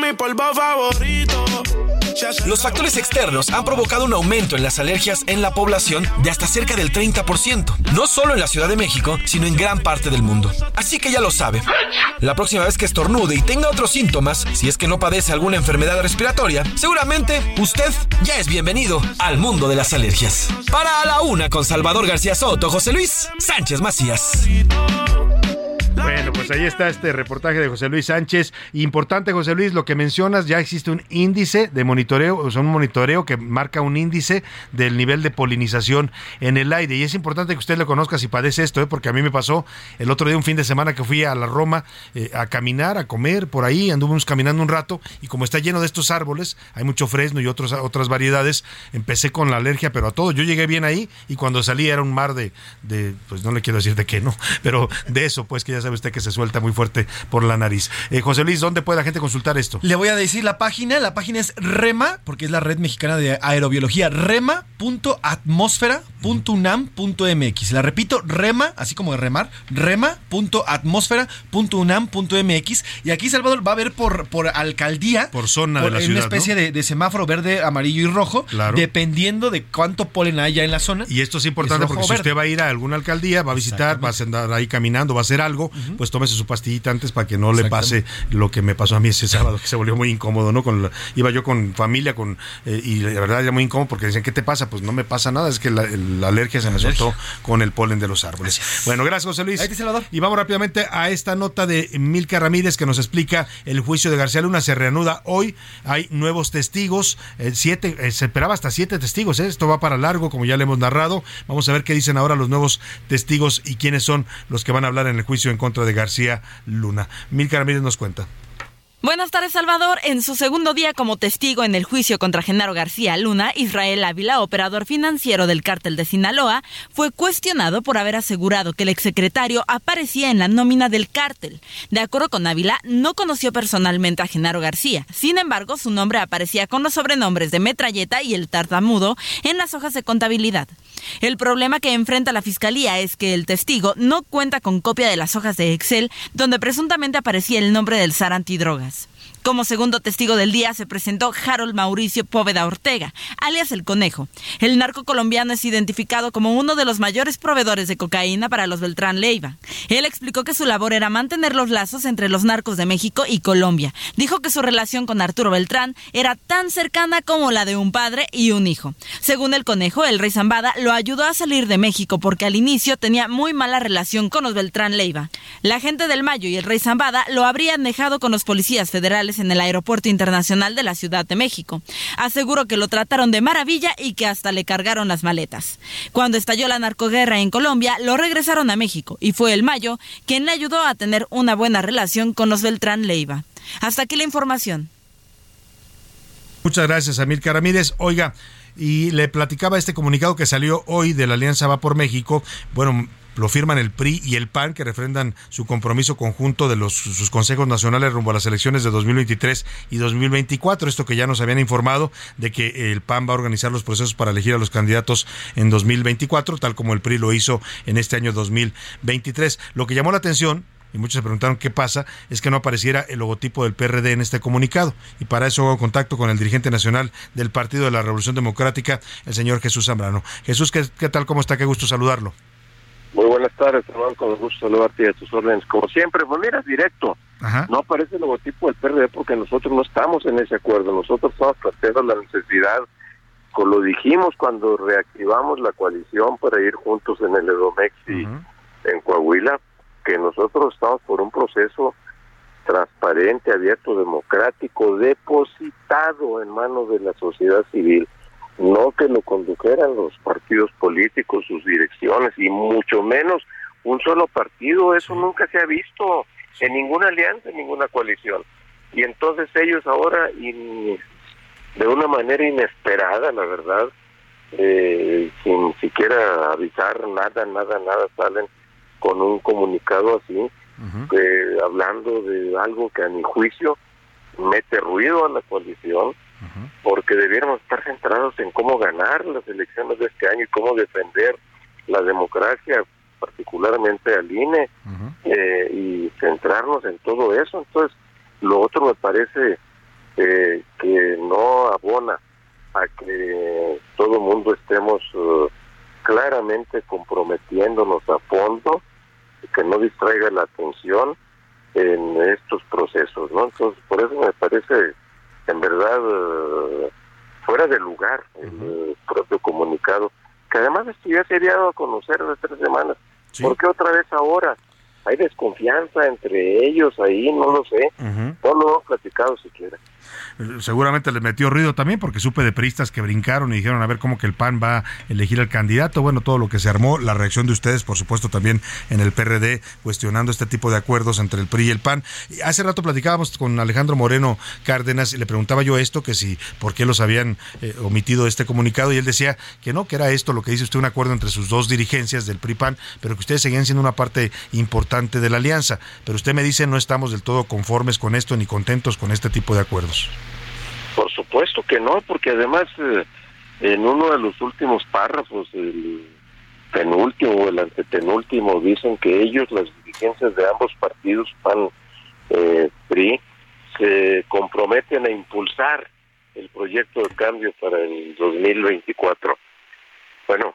Mi polvo favorito. Los factores externos han provocado un aumento en las alergias en la población de hasta cerca del 30%, no solo en la Ciudad de México, sino en gran parte del mundo. Así que ya lo sabe. La próxima vez que estornude y tenga otros síntomas, si es que no padece alguna enfermedad respiratoria, seguramente usted ya es bienvenido al mundo de las alergias. Para a la una con Salvador García Soto, José Luis Sánchez Macías. Bueno, pues ahí está este reportaje de José Luis Sánchez. Importante, José Luis, lo que mencionas, ya existe un índice de monitoreo, o sea, un monitoreo que marca un índice del nivel de polinización en el aire. Y es importante que usted lo conozca si padece esto, ¿eh? porque a mí me pasó el otro día, un fin de semana que fui a la Roma eh, a caminar, a comer por ahí, anduvimos caminando un rato, y como está lleno de estos árboles, hay mucho fresno y otros, otras variedades, empecé con la alergia, pero a todo. Yo llegué bien ahí y cuando salí era un mar de, de pues no le quiero decir de qué, ¿no? Pero de eso, pues que ya sabe usted que se suelta muy fuerte por la nariz. Eh, José Luis, ¿dónde puede la gente consultar esto? Le voy a decir la página, la página es REMA, porque es la Red Mexicana de Aerobiología, rema.atmosfera.unam.mx. La repito, rema, así como de remar, rema.atmosfera.unam.mx. Y aquí Salvador va a ver por, por alcaldía, por zona de la en ciudad, una especie ¿no? de, de semáforo verde, amarillo y rojo, Claro. dependiendo de cuánto polen haya en la zona. Y esto es importante porque si usted va a ir a alguna alcaldía, va a visitar, va a andar ahí caminando, va a hacer algo, pues tómese su pastillita antes para que no le pase lo que me pasó a mí ese sábado, que se volvió muy incómodo, ¿no? Con la- iba yo con familia con eh, y la verdad era muy incómodo porque decían, ¿qué te pasa? Pues no me pasa nada, es que la, alergia se me soltó con el polen de los árboles. Bueno, gracias José Luis. Y vamos rápidamente a esta nota de Milka Ramírez que nos explica el juicio de García Luna se reanuda hoy, hay nuevos testigos, eh, siete, eh, se esperaba hasta siete testigos, ¿eh? esto va para largo como ya le hemos narrado, vamos a ver qué dicen ahora los nuevos testigos y quiénes son los que van a hablar en el juicio en contra de García Luna. Milka Ramírez nos cuenta. Buenas tardes, Salvador. En su segundo día como testigo en el juicio contra Genaro García Luna, Israel Ávila, operador financiero del cártel de Sinaloa, fue cuestionado por haber asegurado que el exsecretario aparecía en la nómina del cártel. De acuerdo con Ávila, no conoció personalmente a Genaro García. Sin embargo, su nombre aparecía con los sobrenombres de Metralleta y el Tartamudo en las hojas de contabilidad. El problema que enfrenta la fiscalía es que el testigo no cuenta con copia de las hojas de Excel donde presuntamente aparecía el nombre del zar antidrogas. Como segundo testigo del día se presentó Harold Mauricio Póveda Ortega, alias El Conejo. El narco colombiano es identificado como uno de los mayores proveedores de cocaína para los Beltrán Leiva. Él explicó que su labor era mantener los lazos entre los narcos de México y Colombia. Dijo que su relación con Arturo Beltrán era tan cercana como la de un padre y un hijo. Según El Conejo, el rey Zambada lo ayudó a salir de México porque al inicio tenía muy mala relación con los Beltrán Leiva. La gente del Mayo y el rey Zambada lo habrían dejado con los policías federales en el Aeropuerto Internacional de la Ciudad de México. Aseguró que lo trataron de maravilla y que hasta le cargaron las maletas. Cuando estalló la narcoguerra en Colombia, lo regresaron a México y fue el Mayo quien le ayudó a tener una buena relación con los Beltrán Leiva. Hasta aquí la información. Muchas gracias, Amílcar Ramírez. Oiga, y le platicaba este comunicado que salió hoy de la Alianza Va por México. Bueno, lo firman el PRI y el PAN, que refrendan su compromiso conjunto de los, sus consejos nacionales rumbo a las elecciones de 2023 y 2024. Esto que ya nos habían informado de que el PAN va a organizar los procesos para elegir a los candidatos en 2024, tal como el PRI lo hizo en este año 2023. Lo que llamó la atención y muchos se preguntaron qué pasa, es que no apareciera el logotipo del PRD en este comunicado. Y para eso hago contacto con el dirigente nacional del Partido de la Revolución Democrática, el señor Jesús Zambrano. Jesús, ¿qué, qué tal? ¿Cómo está? Qué gusto saludarlo. Muy buenas tardes, hermano, con gusto saludarte y a tus órdenes. Como siempre, pues mira, directo. No aparece el logotipo del PRD porque nosotros no estamos en ese acuerdo. Nosotros estamos planteando la necesidad, como lo dijimos cuando reactivamos la coalición para ir juntos en el Edomex y en Coahuila, que nosotros estamos por un proceso transparente, abierto, democrático, depositado en manos de la sociedad civil no que lo condujeran los partidos políticos, sus direcciones, y mucho menos un solo partido, eso nunca se ha visto en ninguna alianza, en ninguna coalición. Y entonces ellos ahora, de una manera inesperada, la verdad, eh, sin siquiera avisar nada, nada, nada, salen con un comunicado así, eh, hablando de algo que a mi juicio mete ruido a la coalición, porque debiéramos estar centrados en cómo ganar las elecciones de este año y cómo defender la democracia, particularmente al INE, eh, y centrarnos en todo eso. Entonces, lo otro me parece eh, que no abona a que todo el mundo estemos uh, claramente comprometiéndonos a fondo, que no distraiga la atención en estos procesos, ¿no? Entonces, por eso me parece en verdad eh, fuera de lugar el propio comunicado, que además esto ya se había dado a conocer hace tres semanas. ¿Por qué otra vez ahora? Hay desconfianza entre ellos ahí, no lo sé. No lo hemos platicado siquiera seguramente les metió ruido también porque supe de peristas que brincaron y dijeron a ver cómo que el PAN va a elegir al candidato. Bueno, todo lo que se armó, la reacción de ustedes, por supuesto, también en el PRD, cuestionando este tipo de acuerdos entre el PRI y el PAN. hace rato platicábamos con Alejandro Moreno Cárdenas y le preguntaba yo esto, que si, por qué los habían eh, omitido este comunicado, y él decía que no, que era esto lo que dice usted, un acuerdo entre sus dos dirigencias del PRI-PAN, pero que ustedes seguían siendo una parte importante de la alianza. Pero usted me dice, no estamos del todo conformes con esto ni contentos con este tipo de acuerdos. Por supuesto que no, porque además eh, en uno de los últimos párrafos, el penúltimo o el antepenúltimo, dicen que ellos, las dirigencias de ambos partidos, PAN, eh, PRI, se comprometen a impulsar el proyecto de cambio para el 2024. Bueno,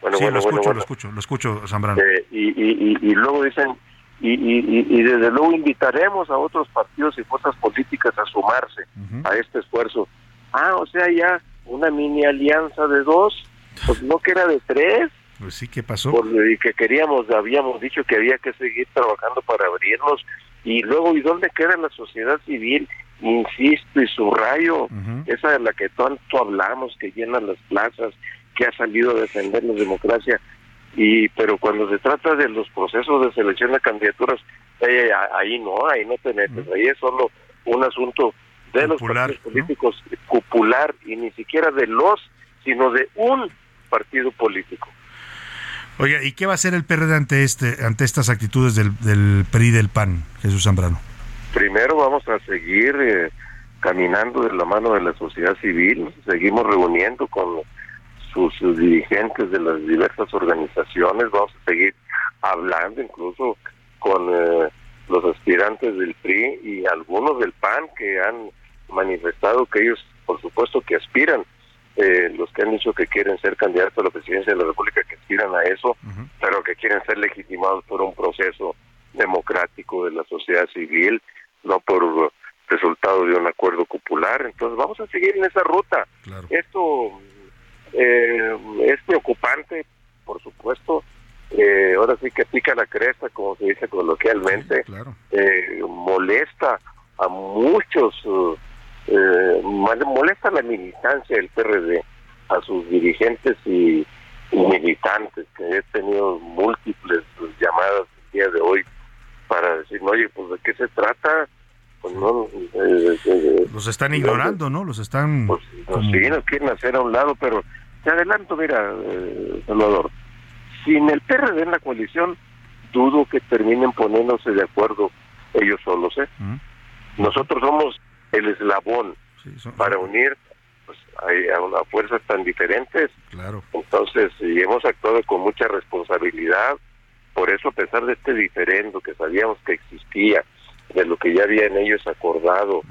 bueno, bueno, lo escucho, bueno, lo escucho, lo escucho, Zambrano. Eh, y, y, y, luego dicen y, y, desde luego invitaremos a otros partidos y fuerzas políticas a sumarse a este esfuerzo. Ah, o sea, ya una mini alianza de dos, pues no que era de tres. Pues sí, ¿qué pasó? y que queríamos, habíamos dicho que había que seguir trabajando para abrirnos. Y luego, ¿y dónde queda la sociedad civil? Insisto y subrayo, esa de la que tanto hablamos, que llena las plazas, que ha salido a defender la democracia y pero cuando se trata de los procesos de selección de candidaturas eh, ahí no ahí no te metes ahí es solo un asunto de los partidos políticos popular y ni siquiera de los, sino de un partido político. Oiga, ¿y qué va a hacer el PRD ante este ante estas actitudes del, del PRI del PAN, Jesús Zambrano? Primero vamos a seguir eh, caminando de la mano de la sociedad civil, seguimos reuniendo con sus, dirigentes de las diversas organizaciones, vamos a seguir hablando incluso con eh, los aspirantes del PRI y algunos del PAN que han manifestado que ellos, por supuesto, que aspiran eh, los que han dicho que quieren ser candidatos a la presidencia de la República, que aspiran a eso, pero que quieren ser legitimados por un proceso democrático de la sociedad civil, no por resultado de un acuerdo popular. Entonces vamos a seguir en esa ruta. Esto eh, es preocupante, por supuesto. Eh, ahora sí que pica la cresta, como se dice coloquialmente. eh, molesta a muchos eh, molesta la militancia del PRD a sus dirigentes y, militantes, que he tenido múltiples llamadas el día de hoy para decir, oye, pues de qué se trata, pues no, eh, eh, los están ignorando, ¿no? Los están... Pues, sí, nos quieren hacer a un lado, pero te adelanto, mira, eh, Salvador, sin el PRD en la coalición, dudo que terminen poniéndose de acuerdo ellos solos, ¿eh? Nosotros somos el eslabón para unir pues, a, una fuerzas tan diferentes. Claro. Entonces, y hemos actuado con mucha responsabilidad. Por eso, a pesar de este diferendo que sabíamos que existía, de lo que ya habían ellos acordado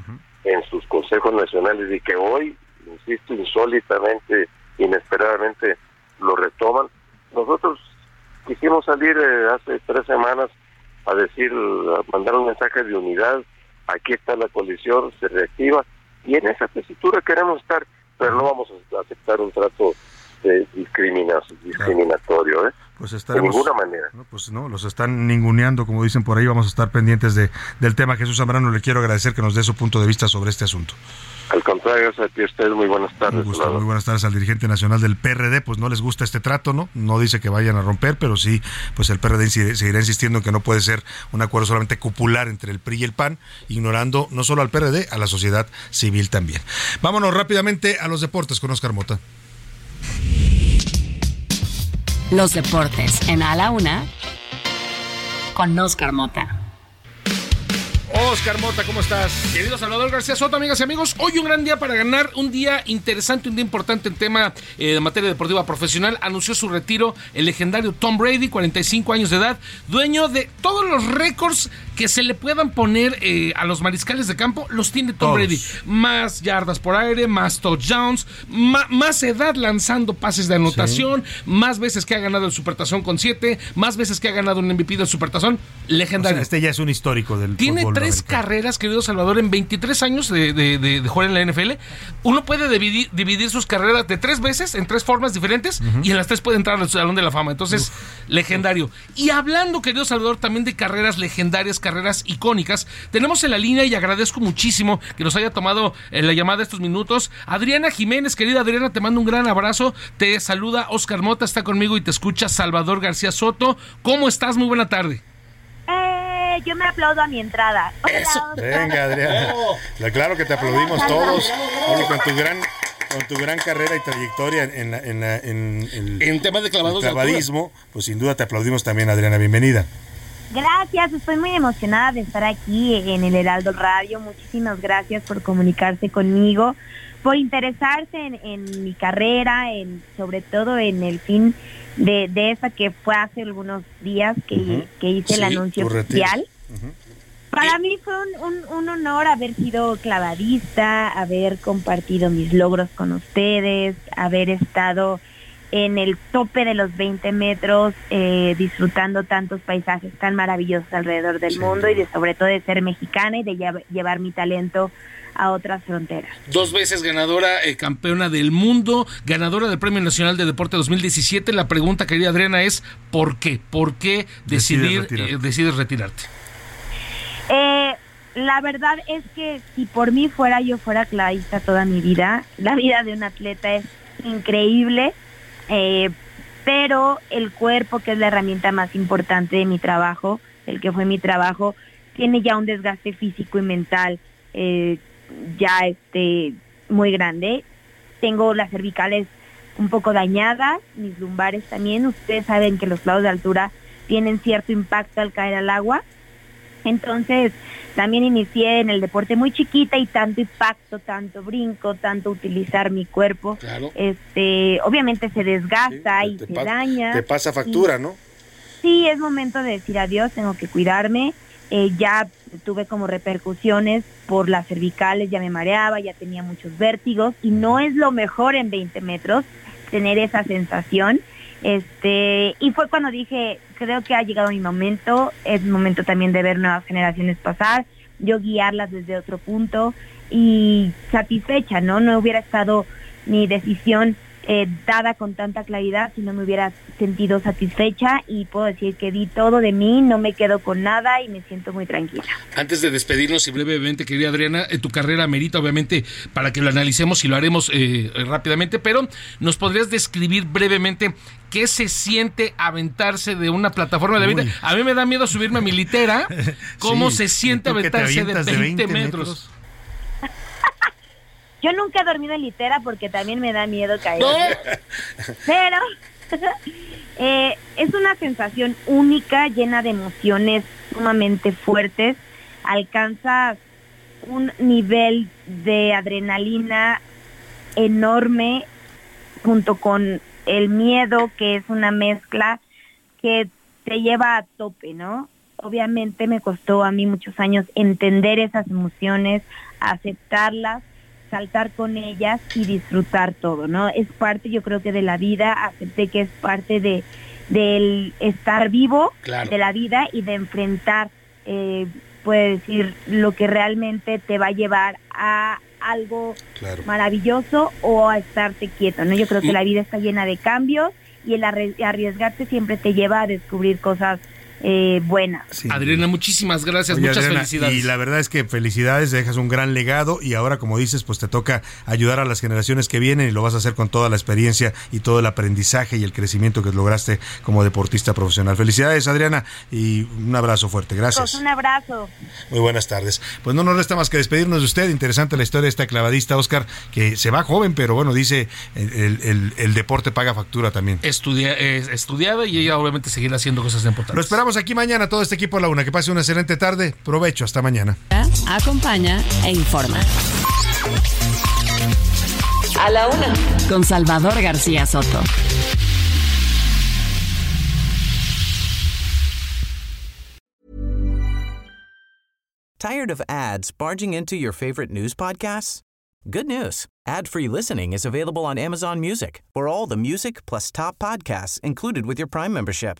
en sus consejos nacionales y que hoy, insisto, insólitamente, inesperadamente lo retoman, nosotros quisimos salir eh, hace tres semanas a decir, a mandar un mensaje de unidad. Aquí está la coalición, se reactiva y en esa tesitura queremos estar, pero no vamos a aceptar un trato de discriminatorio, ¿eh? Pues de ninguna manera. pues no, los están ninguneando, como dicen por ahí. Vamos a estar pendientes de, del tema. Jesús Zambrano, le quiero agradecer que nos dé su punto de vista sobre este asunto. Al contrario, a ti, usted. Muy buenas tardes. muy buenas tardes al dirigente nacional del PRD. Pues no les gusta este trato, ¿no? No dice que vayan a romper, pero sí, pues el PRD seguirá insistiendo en que no puede ser un acuerdo solamente cupular entre el PRI y el PAN, ignorando no solo al PRD, a la sociedad civil también. Vámonos rápidamente a los deportes con Oscar Mota. Los deportes en A la Una con Oscar Mota. Oscar Mota, ¿cómo estás? Querido Salvador García Soto, amigas y amigos, hoy un gran día para ganar, un día interesante, un día importante en tema eh, de materia deportiva profesional. Anunció su retiro el legendario Tom Brady, 45 años de edad, dueño de todos los récords que se le puedan poner eh, a los mariscales de campo, los tiene Tom Brady. Más yardas por aire, más touchdowns, más edad lanzando pases de anotación, más veces que ha ganado el Supertazón con 7, más veces que ha ganado un MVP del Supertazón, legendario. este ya es un histórico del Tiene tres carreras, querido Salvador, en 23 años de, de, jugar en la NFL. Uno puede dividir, sus carreras de tres veces en tres formas diferentes y en las tres puede entrar al Salón de la Fama. Entonces, legendario. Y hablando, querido Salvador, también de carreras legendarias, carreras icónicas, tenemos en la línea y agradezco muchísimo que nos haya tomado eh, la llamada estos minutos. Adriana Jiménez, querida Adriana, te mando un gran abrazo. Te saluda Oscar Mota, está conmigo y te escucha Salvador García Soto. ¿Cómo estás? Muy buena tarde. Eh, yo me aplaudo a mi entrada. Venga, Adriana. Claro que te aplaudimos todos. con tu gran con tu gran carrera y trayectoria en, en, en, en, temas de clavados clavadismo, pues sin duda te aplaudimos también, Adriana. Bienvenida. Gracias, estoy muy emocionada de estar aquí en el Heraldo Radio. Muchísimas gracias por comunicarse conmigo, por interesarse en, mi carrera, en sobre todo en el fin de, de esa que fue hace algunos días que, hice el anuncio oficial. Para mí fue un, un, honor haber sido clavadista, haber compartido mis logros con ustedes, haber estado en el tope de los 20 metros, eh, disfrutando tantos paisajes tan maravillosos alrededor del mundo y de sobre todo de ser mexicana y de llevar mi talento a otras fronteras. Dos veces ganadora, eh, campeona del mundo, ganadora del Premio Nacional de Deporte 2017. La pregunta, querida Adriana, es ¿por qué? ¿Por qué decidir, eh, decides retirarte? Eh, la verdad es que si por mí fuera, yo fuera clavista toda mi vida. La vida de un atleta es increíble, pero el cuerpo, que es la herramienta más importante de mi trabajo, el que fue mi trabajo, tiene ya un desgaste físico y mental eh, ya este, muy grande. Tengo las cervicales un poco dañadas, mis lumbares también. Ustedes saben que los lados de altura tienen cierto impacto al caer al agua. Entonces, también inicié en el deporte muy chiquita y tanto impacto, tanto brinco, tanto utilizar mi cuerpo. Este, obviamente se desgasta y se daña. Te pasa factura, ¿no? Sí, es momento de decir adiós, tengo que cuidarme. Eh, ya tuve como repercusiones por las cervicales, ya me mareaba, ya tenía muchos vértigos y no es lo mejor en 20 metros tener esa sensación. Este, y fue cuando dije, creo que ha llegado mi momento, es momento también de ver nuevas generaciones pasar, yo guiarlas desde otro punto y satisfecha, ¿no? No hubiera estado mi decisión eh, dada con tanta claridad si no me hubiera sentido satisfecha y puedo decir que di todo de mí, no me quedo con nada y me siento muy tranquila. Antes de despedirnos y brevemente, querida Adriana, tu carrera merita obviamente para que lo analicemos y lo haremos eh, rápidamente, pero ¿nos podrías describir brevemente qué se siente aventarse de una plataforma de 20? A mí me da miedo subirme a mi litera, ¿cómo se siente aventarse de 20, metros? Yo nunca he dormido en litera porque también me da miedo caer. Pero eh, es una sensación única, llena de emociones sumamente fuertes. Alcanzas un nivel de adrenalina enorme junto con el miedo, que es una mezcla que te lleva a tope, ¿no? Obviamente me costó a mí muchos años entender esas emociones, aceptarlas saltar con ellas y disfrutar todo, ¿no? Es parte, yo creo que de la vida, acepté que es parte de del estar vivo, de la vida y de enfrentar, eh, puede decir, lo que realmente te va a llevar a algo maravilloso o a estarte quieto, ¿no? Yo creo que la vida está llena de cambios y el arriesgarte siempre te lleva a descubrir cosas eh, buena. Adriana, muchísimas gracias, muchas felicidades. Y la verdad es que felicidades, dejas un gran legado y ahora, como dices, pues te toca ayudar a las generaciones que vienen y lo vas a hacer con toda la experiencia y todo el aprendizaje y el crecimiento que lograste como deportista profesional. Felicidades, Adriana, y un abrazo fuerte. Gracias. Pues un abrazo. Muy buenas tardes. Pues no nos resta más que despedirnos de usted. Interesante la historia de esta clavadista, Oscar, que se va joven, pero bueno, dice el, deporte paga factura también. Estudia, estudiada y ella obviamente seguirá haciendo cosas importantes. Lo esperamos aquí mañana todo este equipo a la una. Que pase una excelente tarde. Provecho. Hasta mañana. Acompaña e informa. A la una. Con Salvador García Soto. ¿Tired of ads barging into your favorite news podcasts? Good news. Ad-free listening is available on Amazon Music for all the music plus top podcasts included with your Prime membership.